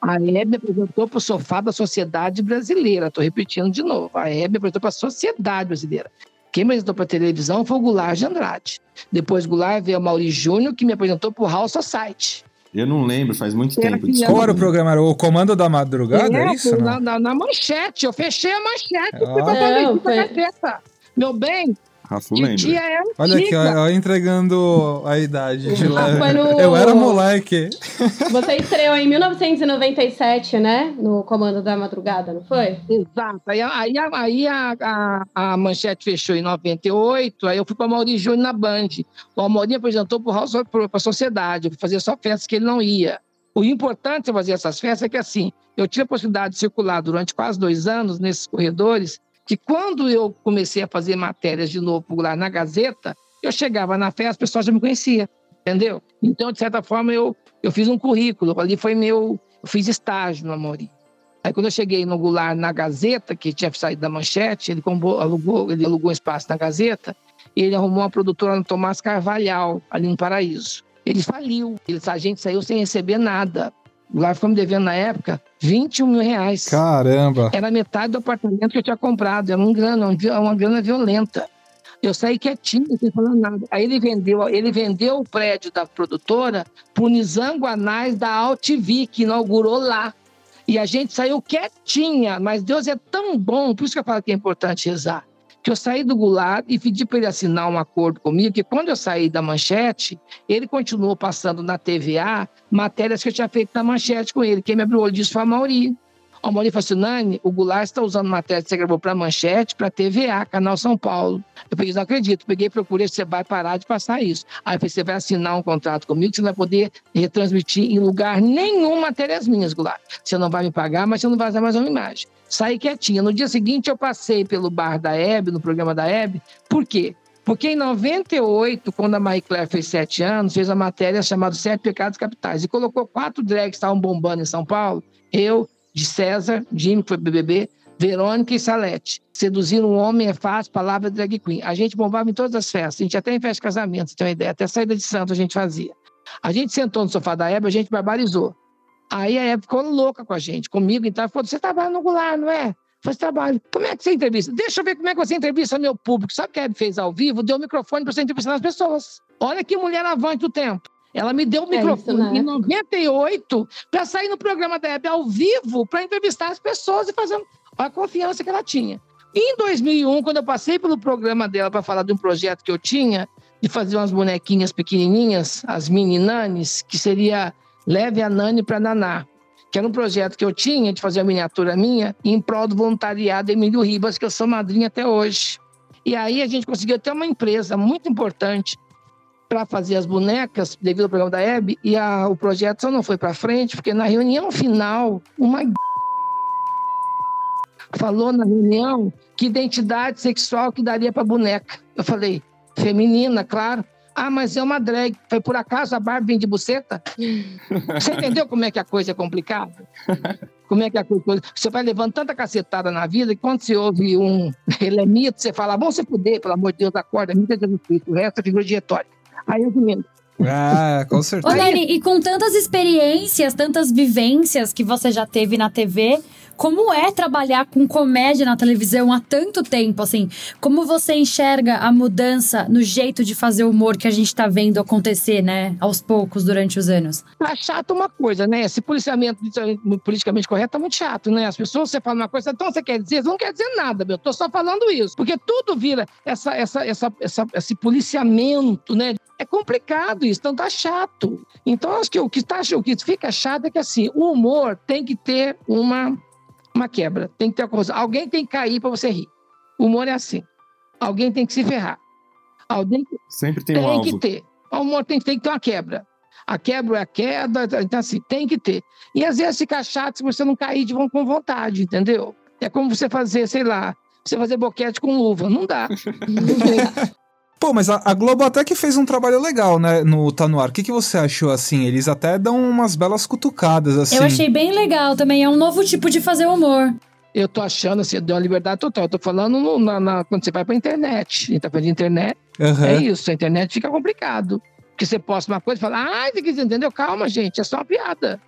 Speaker 2: A Hebe apresentou para o sofá da sociedade brasileira. Estou repetindo de novo. A Hebe apresentou para a sociedade brasileira. Quem me apresentou para a televisão foi o Goulart de Andrade. Depois Goulart veio o Mauri Júnior, que me apresentou para o House Society.
Speaker 1: Eu não lembro, faz muito era tempo.
Speaker 5: Qual era o programa? Era o Comando da Madrugada? É, é isso?
Speaker 2: Na, na, na, manchete. Eu fechei a manchete. Ah. Fui pra Meu bem,
Speaker 1: Rafa lembra.
Speaker 2: É
Speaker 5: Olha aqui, ó, entregando a idade de lá. No... Eu era moleque.
Speaker 3: Você estreou em 1997, né? No Comando da Madrugada, não foi?
Speaker 2: Exato. Aí, aí, aí a, a, a, manchete fechou em 98, aí eu fui para o Mauri Júnior na Band. O Mauri apresentou para a sociedade, eu fui fazer só festas que ele não ia. O importante de fazer essas festas é que, assim, eu tive a possibilidade de circular durante quase dois anos nesses corredores que quando eu comecei a fazer matérias de novo lá na Gazeta, eu chegava na festa, as pessoas já me conheciam, entendeu? Então, de certa forma, eu, eu fiz um currículo, ali foi meu, eu fiz estágio no Amorim. Aí quando eu cheguei no Goulart na Gazeta, que tinha saído da manchete, ele, alugou, ele alugou um espaço na Gazeta, e ele arrumou uma produtora no Tomás Carvalhal, ali no Paraíso. Ele faliu, ele, a gente saiu sem receber nada. Ficou me devendo na época 21 mil reais.
Speaker 5: Caramba!
Speaker 2: Era metade do apartamento que eu tinha comprado, era um grana, uma grana violenta. Eu saí quietinho, sem falar nada. Aí ele vendeu, ele vendeu o prédio da produtora para o Nizango Anais da Altivi, que inaugurou lá. E a gente saiu quietinha, mas Deus é tão bom, por isso que eu falo que é importante rezar. Que eu saí do Goulart e pedi para ele assinar um acordo comigo, que quando eu saí da manchete, ele continuou passando na TVA matérias que eu tinha feito na manchete com ele. Quem me abriu o olho disso foi a Mauri. O Mauri falou assim, o Goulart está usando matéria que você gravou para Manchete, para TVA, Canal São Paulo. Eu peguei, não acredito. Peguei, procurei, você vai parar de passar isso. Aí falei, você vai assinar um contrato comigo, você não vai poder retransmitir em lugar nenhum matérias minhas, Goulart. Você não vai me pagar, mas você não vai usar mais uma imagem. Saí quietinha. No dia seguinte, eu passei pelo bar da Hebe, no programa da Hebe. Por quê? Porque em 98, quando a Marie Claire fez sete anos, fez a matéria chamada Sete Pecados Capitais e colocou quatro drags que estavam bombando em São Paulo. Eu, de César, Jimmy, que foi BBB, Verônica e Salete. Seduzir um homem é fácil, palavra drag queen. A gente bombava em todas as festas, a gente até em festa de casamento, tem uma ideia, até saída de santo a gente fazia. A gente sentou no sofá da Hebe, a gente barbarizou. Aí a Hebe ficou louca com a gente, comigo, então, falou, você trabalha no Goulart, não é? Faz trabalho. Como é que você entrevista? Deixa eu ver como é que você entrevista meu público. Sabe o que a Hebe fez ao vivo? Deu o microfone para você entrevistar as pessoas. Olha que mulher avante do tempo. Ela me deu o microfone é em 98 para sair no programa da Hebe ao vivo para entrevistar as pessoas e fazer a confiança que ela tinha. Em 2001, quando eu passei pelo programa dela para falar de um projeto que eu tinha, de fazer umas bonequinhas pequenininhas, as mini nanes, que seria Leve a Nani para Naná, que era um projeto que eu tinha de fazer a miniatura minha em prol do voluntariado Emílio Ribas, que eu sou madrinha até hoje. E aí a gente conseguiu ter uma empresa muito importante para fazer as bonecas, devido ao programa da Hebe, e a, o projeto só não foi para frente, porque na reunião final, uma falou na reunião que identidade sexual que daria para boneca. Eu falei, feminina, claro. Ah, mas é uma drag. Foi por acaso a Barbie vem de buceta? Você entendeu como é que a coisa é complicada? Como é que a coisa. Você vai levando tanta cacetada na vida que quando você ouve um. Ele é mito, você fala, bom, você puder, pelo amor de Deus, acorda, é Jesus Cristo, o resto é figura de retórica. Aí eu comento.
Speaker 5: Ah, com certeza.
Speaker 4: Ô, Nani, e com tantas experiências, tantas vivências que você já teve na TV, como é trabalhar com comédia na televisão há tanto tempo, assim? Como você enxerga a mudança no jeito de fazer humor que a gente tá vendo acontecer, né, aos poucos durante os anos?
Speaker 2: Tá chato uma coisa, né? Esse policiamento politicamente correto tá muito chato, né? As pessoas, você fala uma coisa, então você quer dizer? Não quer dizer nada, meu. Tô só falando isso. Porque tudo vira essa, essa, essa, essa esse policiamento, né? É complicado isso, então tá chato. Então, acho que o que, tá, o que fica chato é que assim, o humor tem que ter uma uma quebra. Tem que ter uma coisa. Alguém tem que cair para você rir. O humor é assim. Alguém tem que se ferrar. Alguém
Speaker 7: Sempre tem,
Speaker 2: tem
Speaker 7: um
Speaker 2: que
Speaker 7: alvo.
Speaker 2: ter. O humor tem, tem que ter uma quebra. A quebra é a queda, então assim, tem que ter. E às vezes fica chato se você não cair de com vontade, entendeu? É como você fazer, sei lá, você fazer boquete com luva. Não dá.
Speaker 5: Pô, mas a, a Globo até que fez um trabalho legal, né, no Tá No Ar. O que, que você achou, assim? Eles até dão umas belas cutucadas, assim.
Speaker 4: Eu achei bem legal também, é um novo tipo de fazer humor.
Speaker 2: Eu tô achando assim, deu uma liberdade total. Eu tô falando no- na, na- quando você vai pra internet. A gente tá falando de internet.
Speaker 5: Aham.
Speaker 2: É isso, a internet fica complicado. Porque você posta uma coisa e fala, ai, você quis entendeu? Calma, gente, é só uma piada.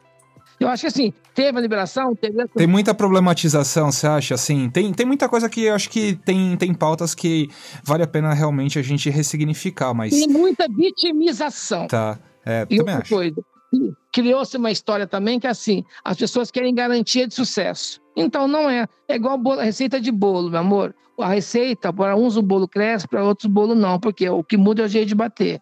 Speaker 2: Eu acho que assim, teve a liberação, teve.
Speaker 5: Tem muita problematização, você acha? Assim, tem, tem muita coisa que eu acho que tem, tem pautas que vale a pena realmente a gente ressignificar, mas.
Speaker 2: Tem muita vitimização.
Speaker 5: Tá. É,
Speaker 2: E
Speaker 5: também
Speaker 2: outra
Speaker 5: acho.
Speaker 2: coisa, criou-se uma história também que assim, as pessoas querem garantia de sucesso. Então não é. É igual a receita de bolo, meu amor. A receita, para uns o bolo cresce, para outros o bolo não, porque o que muda é o jeito de bater.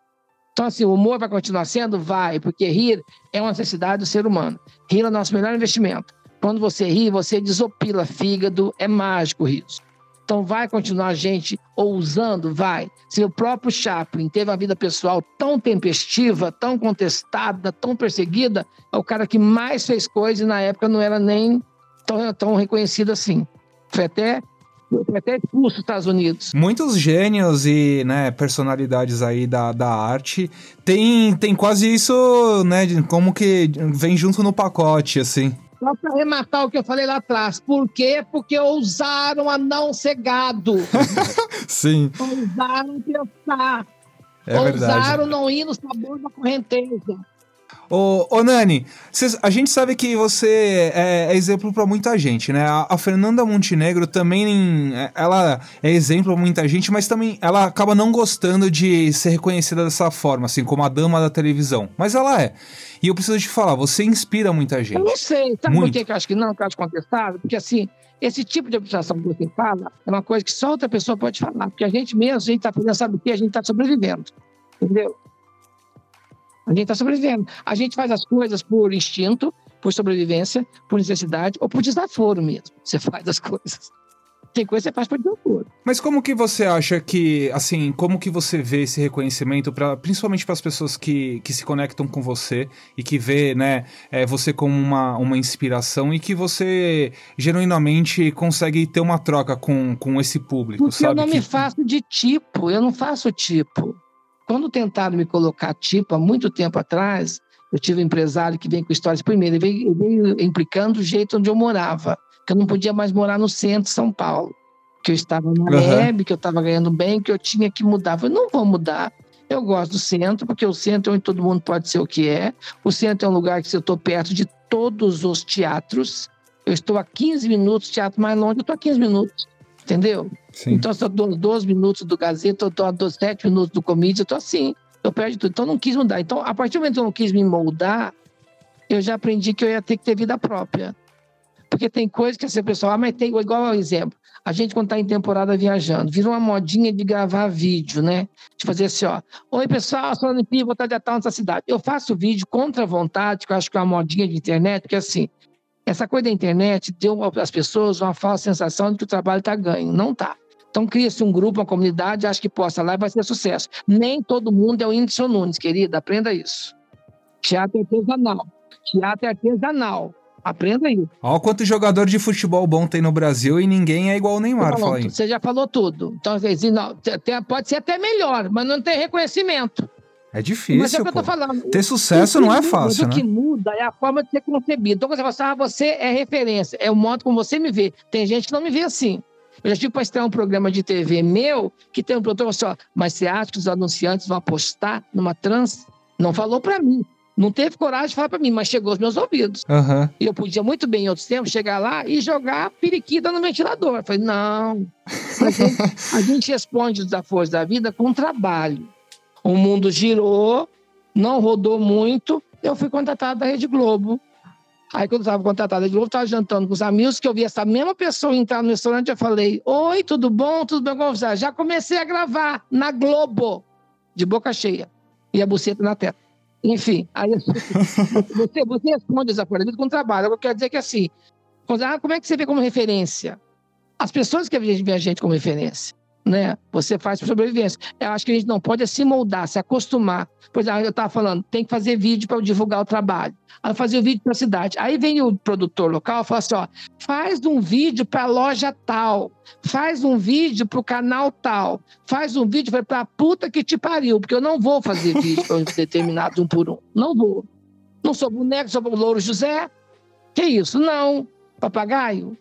Speaker 2: Então, assim, o humor vai continuar sendo? Vai, porque rir é uma necessidade do ser humano. Rir é o nosso melhor investimento. Quando você ri, você desopila fígado, é mágico o riso. Então vai continuar a gente ousando? Vai. Se o próprio Chaplin teve uma vida pessoal tão tempestiva, tão contestada, tão perseguida, é o cara que mais fez coisa e na época não era nem tão, tão reconhecido assim. Foi até Foi até expulso dos Estados Unidos.
Speaker 5: Muitos gênios e né, personalidades aí da, da arte tem, tem quase isso, né? Como que vem junto no pacote, assim.
Speaker 2: Só para arrematar o que eu falei lá atrás. Por quê? Porque ousaram a não ser gado.
Speaker 5: Sim.
Speaker 2: Ousaram pensar.
Speaker 5: É
Speaker 2: ousaram
Speaker 5: verdade.
Speaker 2: não ir no sabor da correnteza.
Speaker 5: Ô, ô Nani, cês- a gente sabe que você é, é exemplo pra muita gente, né? A, a Fernanda Montenegro também, é, ela é exemplo pra muita gente, mas também ela acaba não gostando de ser reconhecida dessa forma, assim, como a dama da televisão. Mas ela é. E eu preciso te falar, você inspira muita gente.
Speaker 2: Eu não sei. Sabe
Speaker 5: Muito.
Speaker 2: por que que eu acho que não, que eu acho contestável? Porque, assim, esse tipo de observação que você fala é uma coisa que só outra pessoa pode falar. Porque a gente mesmo, a gente está fazendo, sabe o quê? A gente está sobrevivendo. Entendeu? A gente está sobrevivendo. A gente faz as coisas por instinto, por sobrevivência, por necessidade ou por desaforo mesmo. Você faz as coisas. Tem coisa que você faz por desaforo.
Speaker 5: Mas como que você acha que, assim, como que você vê esse reconhecimento, pra, principalmente para as pessoas que, que se conectam com você e que vê, né, é, você como uma, uma inspiração e que você genuinamente consegue ter uma troca com, com esse público,
Speaker 2: Porque
Speaker 5: sabe?
Speaker 2: eu não
Speaker 5: Que-
Speaker 2: me faço de tipo, eu não faço tipo. Quando tentaram me colocar tipo há muito tempo atrás, eu tive um empresário que veio com histórias. Primeiro, ele veio, ele veio implicando o jeito onde eu morava, que eu não podia mais morar no centro de São Paulo, que eu estava na
Speaker 5: Aham.
Speaker 2: web, que eu estava ganhando bem, que eu tinha que mudar. Eu falei, não vou mudar. Eu gosto do centro, porque o centro é onde todo mundo pode ser o que é. O centro é um lugar que eu estou perto de todos os teatros. Eu estou a 15 minutos, teatro mais longe, eu estou a 15 minutos. Entendeu?
Speaker 5: Sim.
Speaker 2: Então, se eu dou 12 minutos do Gazeta, eu dou 12, 7 minutos do Comídia, eu tô assim. Eu perdi tudo. Então, não quis mudar. Então, a partir do momento que eu não quis me moldar, eu já aprendi que eu ia ter que ter vida própria. Porque tem coisas que essa pessoa, ah, mas tem igual ao exemplo. A gente, quando está em temporada viajando, vira uma modinha de gravar vídeo, né? De fazer assim, ó. Oi, pessoal, sou a Olimpíada, vou estar de tal nessa cidade. Eu faço vídeo contra a vontade, que eu acho que é uma modinha de internet, porque assim, essa coisa da internet deu às pessoas uma falsa sensação de que o trabalho está ganho. Não está. Então cria-se um grupo, uma comunidade, acha que posta lá e vai ser sucesso. Nem todo mundo é o Whindersson Nunes, querida, aprenda isso. Teatro é artesanal. Teatro é artesanal. Aprenda isso.
Speaker 5: Olha quanto jogador de futebol bom tem no Brasil e ninguém é igual o Neymar,
Speaker 2: Pronto, você já falou tudo. Então, pode ser até melhor, mas não tem reconhecimento.
Speaker 5: É
Speaker 2: mas é
Speaker 5: difícil,
Speaker 2: o que eu
Speaker 5: pô.
Speaker 2: tô falando.
Speaker 5: Ter sucesso não é
Speaker 2: muda-
Speaker 5: fácil,
Speaker 2: O que
Speaker 5: né?
Speaker 2: muda é a forma de ser concebido. Então, quando você fala assim, ah, você é referência, é o modo como você me vê. Tem gente que não me vê assim. Eu já tive para estrear um programa de TV meu que tem um produtor assim, ó, mas você acha que os anunciantes vão apostar numa trans? Não falou para mim. Não teve coragem de falar para mim, mas chegou aos meus ouvidos.
Speaker 5: Aham.
Speaker 2: E eu podia muito bem, em outros tempos, chegar lá e jogar periquita no ventilador. Eu falei, não. A gente, a gente responde os desafios da vida com trabalho. O mundo girou, não rodou muito. Eu fui contratado da Rede Globo. Aí, quando eu estava contratado da Rede Globo, estava jantando com os amigos, que eu vi essa mesma pessoa entrar no restaurante. Eu falei: Oi, tudo bom? Tudo bem com você? Já comecei a gravar na Globo, de boca cheia. E a buceta na testa. Enfim, aí você, você responde da vida com trabalho. Eu quero dizer que assim, quando- ah, como é que você vê como referência? As pessoas que veem a gente como referência, né? Você faz por sobrevivência. Eu acho que a gente não pode se moldar, se acostumar. Por exemplo, eu estava falando, tem que fazer vídeo para divulgar o trabalho. Aí eu fazia o vídeo para a cidade. Aí vem o produtor local e fala assim: ó, faz um vídeo para a loja tal, faz um vídeo para o canal tal, faz um vídeo para a puta que te pariu, porque eu não vou fazer vídeo para um determinado um por um. Não vou. Não sou boneco, sou o Louro José. Que isso? Não. Papagaio?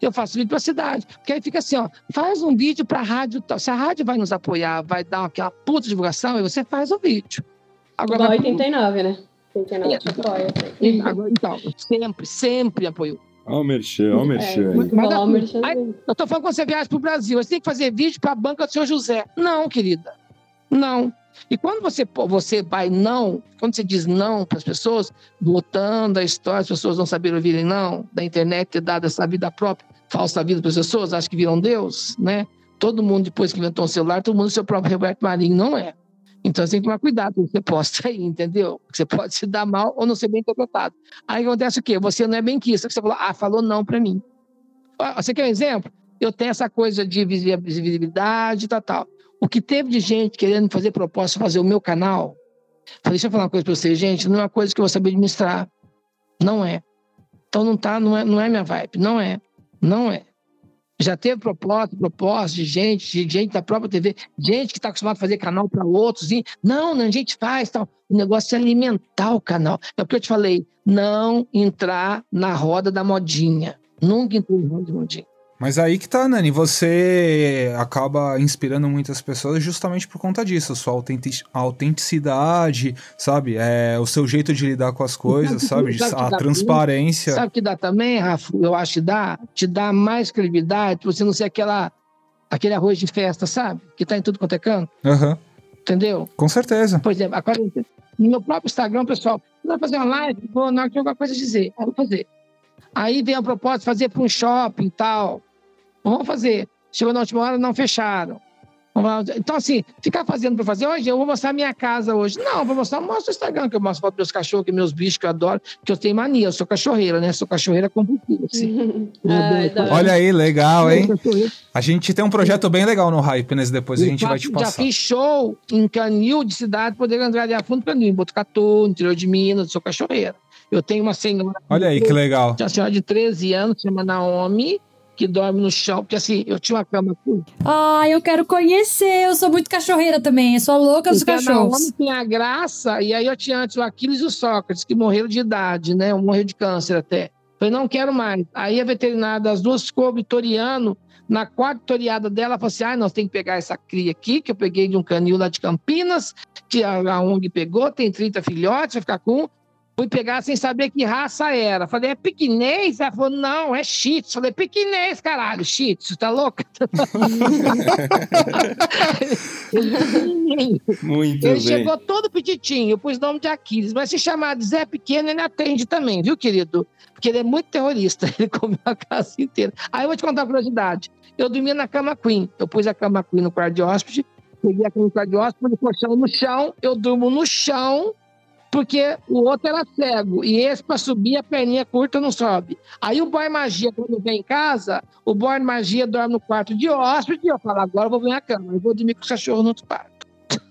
Speaker 2: Eu faço vídeo para a cidade. Porque aí fica assim, ó, faz um vídeo para a rádio tal. Se a rádio vai nos apoiar, vai dar aquela puta divulgação, aí você faz o vídeo.
Speaker 3: Igual
Speaker 2: vai pro-
Speaker 3: 89, né? 89
Speaker 2: É.
Speaker 3: te apoia.
Speaker 2: Agora, então, sempre, sempre apoiou.
Speaker 7: Olha o merchan, olha o merchan aí.
Speaker 2: Mas
Speaker 3: Igual o merchan.
Speaker 2: Eu tô falando quando você viaja pro Brasil, você tem que fazer vídeo para a banca do seu José. Não, querida. Não. E quando você, você vai não, quando você diz não para as pessoas, voltando a história, as pessoas não saberem ouvirem não, da internet ter dado essa vida própria, falsa vida para as pessoas, acham que viram Deus, né? Todo mundo, depois que inventou um celular, todo mundo é seu próprio Roberto Marinho, não é. Então você tem que tomar cuidado com o que você posta aí, entendeu? Porque você pode se dar mal ou não ser bem interpretado. Aí acontece o quê? Você não é bem que isso, você falou, ah, falou não para mim. Você quer um exemplo? Eu tenho essa coisa de visi- visibilidade e tal, tal. O que teve de gente querendo fazer proposta fazer o meu canal, falei, deixa eu falar uma coisa para vocês, gente, não é uma coisa que eu vou saber administrar. Não é. Então não tá, não é, não é minha vibe, não é. Não é. Já teve propósito, propósito de gente, de gente da própria TV, gente que está acostumado a fazer canal para outros. E, não, não, a gente faz tal. O negócio é alimentar o canal. É o que eu te falei, não entrar na roda da modinha. Nunca entrei na roda modinha.
Speaker 5: Mas aí que tá, Nani, você acaba inspirando muitas pessoas justamente por conta disso, sua autenticidade, sabe? É, o seu jeito de lidar com as coisas, sabe?
Speaker 2: sabe
Speaker 5: a transparência.
Speaker 2: Sabe o que dá também, Rafa? Eu acho que dá? Te dá mais credibilidade, você não ser aquela, aquele arroz de festa, sabe? Que tá em tudo quanto é canto.
Speaker 5: Uhum.
Speaker 2: Entendeu?
Speaker 5: Com certeza.
Speaker 2: Por exemplo, agora, no meu próprio Instagram, pessoal, vai fazer uma live, vou, na hora que alguma coisa a dizer, eu vou fazer. Aí vem a proposta de fazer para um shopping e tal. Vamos fazer. Chegou na última hora, não fecharam. Então, assim, ficar fazendo para fazer, hoje eu vou mostrar minha casa hoje. Não, vou mostrar, mostro o Instagram, que eu mostro foto meus cachorros, que meus bichos que eu adoro, que eu tenho mania, eu sou cachorreira, né? Sou cachorreira compulsiva, assim.
Speaker 5: Olha aí, legal, hein? A gente tem um projeto bem legal no Hype, né? Depois a gente vai te passar.
Speaker 2: Já fiz show em Canil de cidade, poder andar ali a fundo Canil, em Botucatu, interior de Minas, sou cachorreira. Eu tenho uma senhora.
Speaker 5: Olha aí, que legal.
Speaker 2: Uma senhora de 13 anos, chama Naomi que dorme no chão, porque assim, eu tinha uma cama aqui.
Speaker 4: Ah, eu quero conhecer, eu sou muito cachorreira também, eu sou louca dos cachorros.
Speaker 2: Homem tem a graça, e aí eu tinha antes o Aquiles e o Sócrates, que morreram de idade, né? Morreu de câncer até. Falei, não quero mais. Aí a veterinária das duas ficou vitoriano. Na quarta toriada dela, falou assim: ah, nós tem que pegar essa cria aqui, que eu peguei de um canil lá de Campinas, que a, a ONG pegou, tem 30 filhotes, vai ficar com Fui pegar sem saber que raça era. Falei, é piquinês? Ela falou, não, é shih tzu. Falei, piquinês, caralho, shih tzu, tá louca?
Speaker 1: Muito
Speaker 2: ele
Speaker 1: bem.
Speaker 2: chegou todo petitinho, pus o nome de Aquiles, mas se chamar de Zé Pequeno, ele atende também, viu, querido? Porque ele é muito terrorista, ele comeu a casa inteira. Aí eu vou te contar uma curiosidade. Eu dormia na cama Queen, eu pus a cama Queen no quarto de hóspede, peguei a cama no quarto de hóspede, o colchão no chão, eu durmo no chão, porque o outro era cego. E esse, para subir, a perninha curta não sobe. Aí o boy magia, quando vem em casa, o boy magia dorme no quarto de hóspede. E eu falo, agora eu vou vir a cama, eu vou dormir com o cachorro no outro quarto.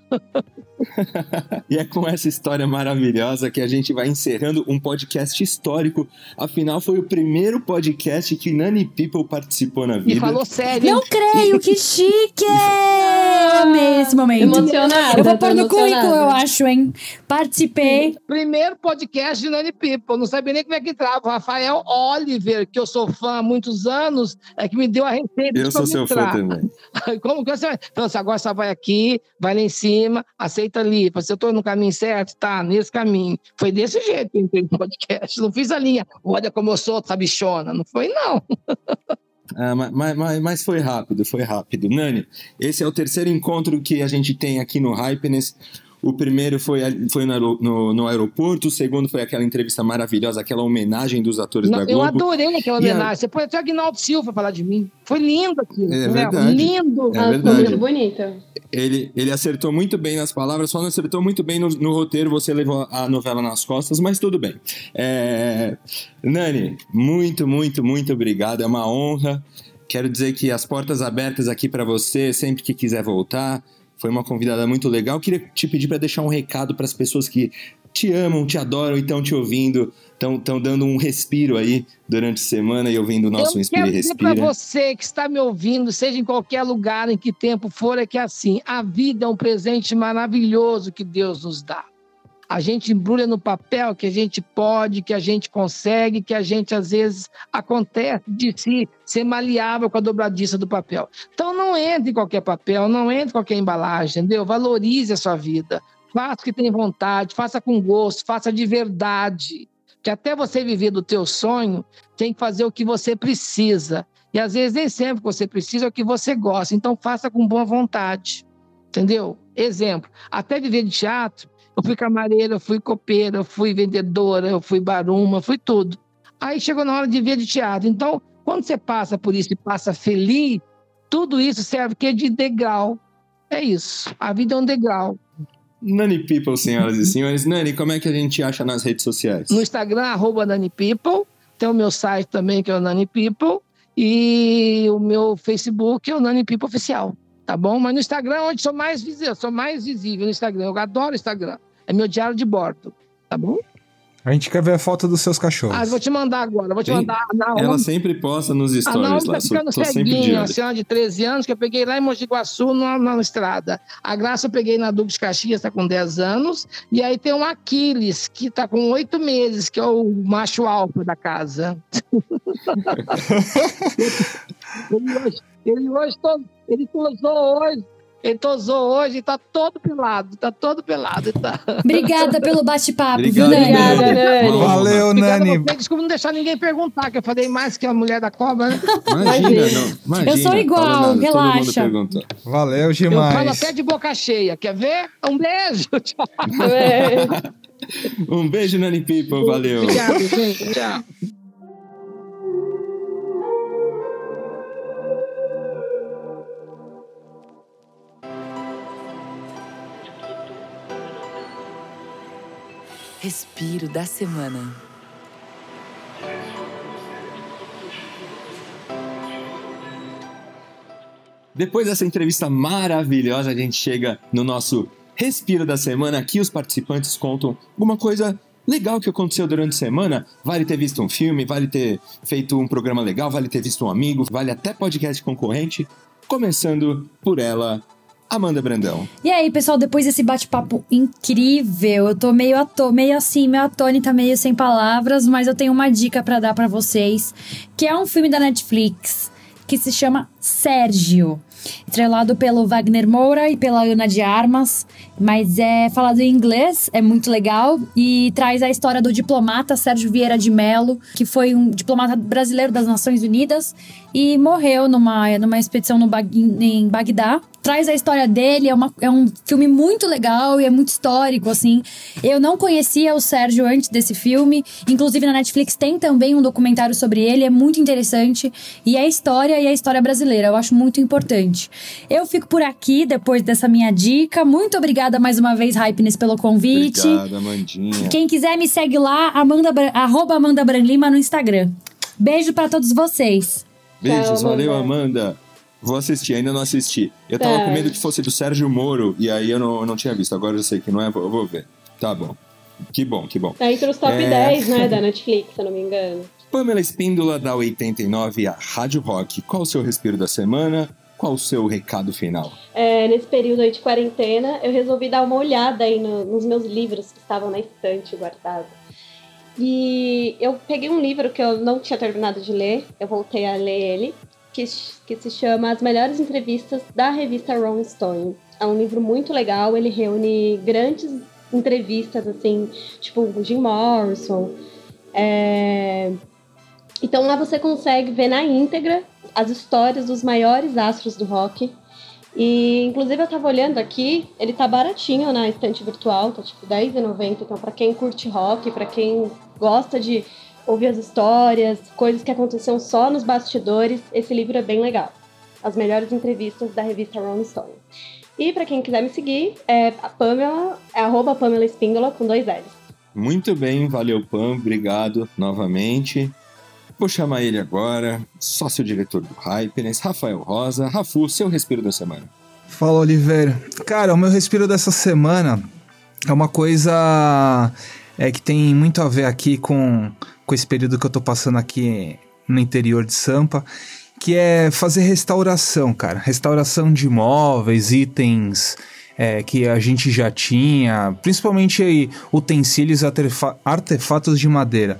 Speaker 1: e é com essa história maravilhosa que a gente vai encerrando um podcast histórico. Afinal, foi o primeiro podcast que Nani People participou na vida.
Speaker 2: E falou sério.
Speaker 4: Não creio, que chique! Eu amei esse momento.
Speaker 3: Emocionada.
Speaker 4: Eu vou pôr no currículo, eu acho, hein? Participei.
Speaker 2: Primeiro podcast de Nani People. Não sabia nem como é que entrava. O Rafael Oliver, que eu sou fã há muitos anos, é que me deu a receita.
Speaker 1: Eu sou seu
Speaker 2: entrar.
Speaker 1: fã também.
Speaker 2: Como que você vai? Então, assim, agora você vai aqui, vai lá em cima, aceita ali. Você estou no caminho certo? Tá, nesse caminho. Foi desse jeito que eu entrei no podcast. Não fiz a linha. Olha como eu sou, tá bichona. Não foi, não.
Speaker 1: Ah, mas, mas, mas, foi rápido, foi rápido. Nani, esse é o terceiro encontro que a gente tem aqui no Hypeness. O primeiro foi, foi no, no, no, aeroporto, o segundo foi aquela entrevista maravilhosa, aquela homenagem dos atores
Speaker 2: Não,
Speaker 1: da Globo.
Speaker 2: Eu adorei aquela homenagem. A... Você pode até o Aguinaldo Silva falar de mim. Foi lindo aquilo.
Speaker 1: É verdade.
Speaker 2: Lindo.
Speaker 1: É verdade.
Speaker 3: Muito bonita.
Speaker 1: Ele, ele acertou muito bem nas palavras, só não acertou muito bem no, no roteiro, você levou a novela nas costas, mas tudo bem. É... Nani, muito, muito, muito obrigado. É uma honra. Quero dizer que as portas abertas aqui para você, sempre que quiser voltar. Foi uma convidada muito legal. Queria te pedir para deixar um recado para as pessoas que te amam, te adoram e estão te ouvindo, estão dando um respiro aí durante a semana e ouvindo o nosso
Speaker 2: Eu
Speaker 1: Inspira
Speaker 2: quero dizer
Speaker 1: Respira.
Speaker 2: para você que está me ouvindo, seja em qualquer lugar, em que tempo for, é que é assim, a vida é um presente maravilhoso que Deus nos dá. A gente embrulha no papel que a gente pode, que a gente consegue, que a gente às vezes acontece de si ser maleável com a dobradiça do papel. Então não entre em qualquer papel, não entre em qualquer embalagem, entendeu? Valorize a sua vida. Faça o que tem vontade, faça com gosto, faça de verdade. Que até você viver do teu sonho, tem que fazer o que você precisa. E às vezes nem sempre o que você precisa é o que você gosta. Então faça com boa vontade. Entendeu? Exemplo, até viver de teatro, eu fui camareira, eu fui copeira, eu fui vendedora, eu fui baruma, fui tudo. Aí chegou na hora de ver de teatro. Então, quando você passa por isso e passa feliz, tudo isso serve que de degrau. É isso. A vida é um degrau.
Speaker 1: Nani People, senhoras e senhores. Nani, como é que a gente acha nas redes sociais?
Speaker 2: No Instagram, arroba Nani People. Tem o meu site também, que é o Nani People. E o meu Facebook é o Nani People Oficial. Tá bom? Mas no Instagram é onde sou mais visível, sou mais visível no Instagram. Eu adoro o Instagram. É meu diário de bordo. Tá bom?
Speaker 5: A gente quer ver a foto dos seus cachorros.
Speaker 2: Ah, eu vou te mandar agora, vou te
Speaker 1: Tem-
Speaker 2: mandar. Na
Speaker 1: Ela sempre posta nos
Speaker 2: A
Speaker 1: stories
Speaker 2: Naomi
Speaker 1: lá.
Speaker 2: tá ficando ceguinha, uma senhora de 13 anos, que eu peguei lá em Mogi Guaçu, na, na estrada. A Graça eu peguei na Duque de Caxias, tá com 10 anos. E aí tem o Aquiles, que tá com 8 meses, que é o macho alfa da casa. ele hoje, ele hoje ele tosou hoje. Ele tosou hoje e tá todo pelado, tá todo pelado. Tá.
Speaker 4: Obrigada pelo bate-papo, viu, Nani?
Speaker 3: Obrigada, Nani.
Speaker 5: Valeu, Nani.
Speaker 2: você. Desculpa não deixar ninguém perguntar, que eu falei mais que a mulher da cobra, né?
Speaker 1: Imagina, não, imagina.
Speaker 4: Eu sou igual,
Speaker 1: nada,
Speaker 4: relaxa.
Speaker 5: Valeu
Speaker 2: Eu falo
Speaker 5: demais.
Speaker 2: até de boca cheia. Quer ver? Um beijo. Tchau.
Speaker 3: É.
Speaker 1: Um beijo, Nani People. Valeu.
Speaker 2: Obrigado, gente. Tchau.
Speaker 6: Respiro da semana.
Speaker 1: Depois dessa entrevista maravilhosa, a gente chega no nosso Respiro da Semana. Aqui os participantes contam alguma coisa legal que aconteceu durante a semana. Vale ter visto um filme, vale ter feito um programa legal, vale ter visto um amigo, vale até podcast concorrente. Começando por ela, Amanda Brandão.
Speaker 4: E aí, pessoal, depois desse bate-papo incrível, eu tô meio, ato meio assim, meio atônita, meio sem palavras, mas eu tenho uma dica pra dar pra vocês, que é um filme da Netflix que se chama Sérgio, estrelado pelo Wagner Moura e pela Ana de Armas, mas é falado em inglês, é muito legal e traz a história do diplomata Sérgio Vieira de Mello, que foi um diplomata brasileiro das Nações Unidas e morreu numa, numa expedição no em Bagdá. Traz a história dele, é, uma, é um filme muito legal e é muito histórico, assim. Eu não conhecia o Sérgio antes desse filme, inclusive na Netflix tem também um documentário sobre ele, é muito interessante. E é a história e a história brasileira, eu acho muito importante. Eu fico por aqui depois dessa minha dica. Muito obrigada mais uma vez, Hypeness, pelo convite.
Speaker 1: Obrigado, Amandinha.
Speaker 4: Quem quiser me segue lá, Amanda, arroba Amanda Branlima no Instagram. Beijo pra todos vocês.
Speaker 1: Beijos,
Speaker 3: Tchau,
Speaker 1: valeu,
Speaker 3: Amanda.
Speaker 1: Vou assistir, ainda não assisti. Eu tava
Speaker 3: Tá.
Speaker 1: com medo que fosse do Sérgio Moro, e aí eu não, eu não tinha visto. Agora eu sei que não é, eu vou ver. Tá bom. Que bom, que bom.
Speaker 3: Tá entre os top
Speaker 1: É.
Speaker 3: 10, né, da Netflix, se eu não me engano.
Speaker 1: Pamela Espíndola da 89, a Rádio Rock. Qual o seu respiro da semana? Qual o seu recado final?
Speaker 3: É, nesse período aí de quarentena, eu resolvi dar uma olhada aí no- nos meus livros que estavam na estante guardados. E eu peguei um livro que eu não tinha terminado de ler, eu voltei a ler ele, que, que se chama As Melhores Entrevistas da revista Rolling Stone. É um livro muito legal, ele reúne grandes entrevistas, assim, tipo o Jim Morrison. É... Então lá você consegue ver na íntegra as histórias dos maiores astros do rock. E inclusive eu tava olhando aqui, ele tá baratinho na estante virtual, tá tipo R$10,90. Então, pra quem curte rock, pra quem gosta de ouvir as histórias, coisas que aconteceram só nos bastidores, esse livro é bem legal. As melhores entrevistas da revista Rolling Stone. E pra quem quiser me seguir, é a Pamela, é arroba Pamela Espíndola com dois L's.
Speaker 1: Muito bem, valeu, Pam. Obrigado novamente. Vou chamar ele agora, sócio-diretor do Hypeness, Rafael Rosa. Rafu, seu respiro da semana.
Speaker 5: Fala, Oliveira. Cara, o meu respiro dessa semana é uma coisa é, que tem muito a ver aqui com, com esse período que eu tô passando aqui no interior de Sampa, que é fazer restauração, cara. Restauração de móveis, itens é, que a gente já tinha, principalmente aí, utensílios artefa- artefatos de madeira.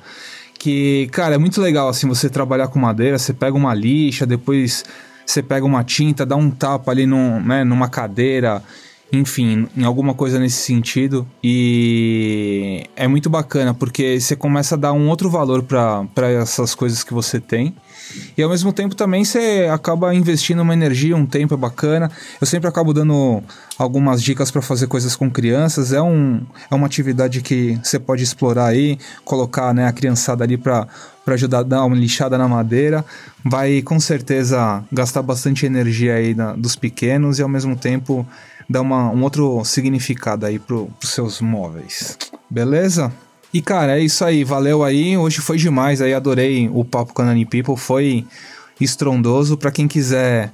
Speaker 5: Que, cara, é muito legal assim você trabalhar com madeira, você pega uma lixa, depois você pega uma tinta, dá um tapa ali num, né, numa cadeira, enfim, em alguma coisa nesse sentido. E é muito bacana porque você começa a dar um outro valor para essas coisas que você tem. E ao mesmo tempo também você acaba investindo uma energia, um tempo é bacana. Eu sempre acabo dando algumas dicas para fazer coisas com crianças. É, um, é uma atividade que você pode explorar aí, colocar né, a criançada ali para ajudar a dar uma lixada na madeira. Vai com certeza gastar bastante energia aí na- dos pequenos e ao mesmo tempo dar uma, um outro significado aí para os seus móveis. Beleza? E cara, é isso aí, valeu aí. Hoje foi demais aí, adorei o papo com a Nani People, foi estrondoso. Pra quem quiser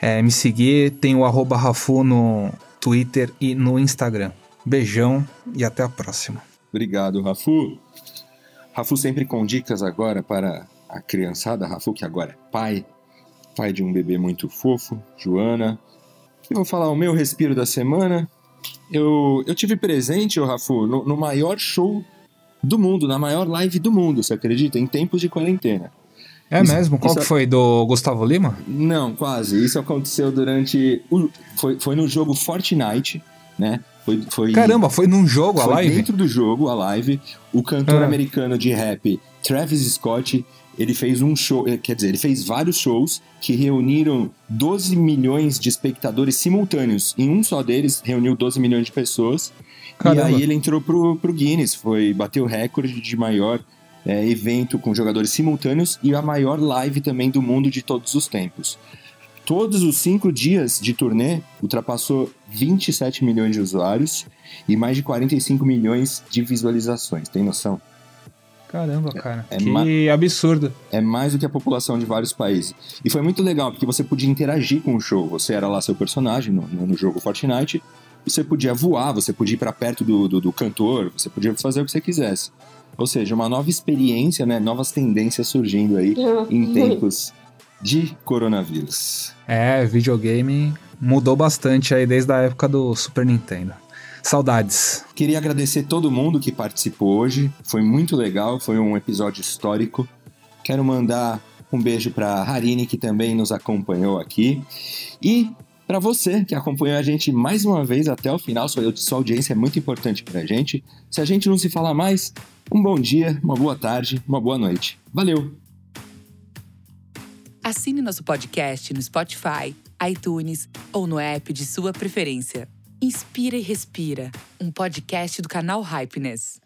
Speaker 5: é, me seguir, tem o arroba Rafu no Twitter e no Instagram. Beijão e até a próxima.
Speaker 1: Obrigado, Rafu. Rafu sempre com dicas agora para a criançada. Rafu, que agora é pai, pai de um bebê muito fofo, Joana. Eu vou falar o meu respiro da semana. Eu, eu tive presente, o Rafu, no, no maior show do mundo, na maior live do mundo, você acredita? Em tempos de quarentena.
Speaker 5: É
Speaker 1: Isso-
Speaker 5: mesmo? Qual
Speaker 1: isso
Speaker 5: que foi? Do Gustavo Lima?
Speaker 1: Não, quase. Isso aconteceu durante. o- foi, foi no jogo Fortnite, né? Foi, foi,
Speaker 5: Caramba, foi num jogo a
Speaker 1: foi
Speaker 5: live?
Speaker 1: dentro do jogo, a live. O cantor
Speaker 5: Ah.
Speaker 1: americano de rap, Travis Scott, ele fez um show. eh, Quer dizer, ele fez vários shows que reuniram 12 milhões de espectadores simultâneos. Em um só deles, reuniu 12 milhões de pessoas.
Speaker 5: Caramba.
Speaker 1: E aí ele entrou pro, pro Guinness, foi bateu o recorde de maior é, evento com jogadores simultâneos e a maior live também do mundo de todos os tempos. Todos os cinco dias de turnê ultrapassou 27 milhões de usuários e mais de 45 milhões de visualizações. Tem noção?
Speaker 5: Caramba, cara.
Speaker 1: é
Speaker 5: que absurdo.
Speaker 1: É mais do que a população de vários países. E foi muito legal, porque você podia interagir com o show. Você era lá seu personagem no, no- no jogo Fortnite. Você podia voar, você podia ir para perto do, do, do cantor, você podia fazer o que você quisesse. Ou seja, uma nova experiência, né? Novas tendências surgindo aí em tempos de coronavírus.
Speaker 5: É, videogame mudou bastante aí desde a época do Super Nintendo. Saudades.
Speaker 1: Queria agradecer todo mundo que participou hoje. Foi muito legal, foi um episódio histórico. Quero mandar um beijo para Harine, que também nos acompanhou aqui. E para você que acompanhou a gente mais uma vez até o final, sua, sua audiência é muito importante para a gente. Se a gente não se fala mais, um bom dia, uma boa tarde, uma boa noite. Valeu!
Speaker 6: Assine nosso podcast no Spotify, iTunes ou no app de sua preferência. Inspira e Respira, um podcast do canal Hypeness.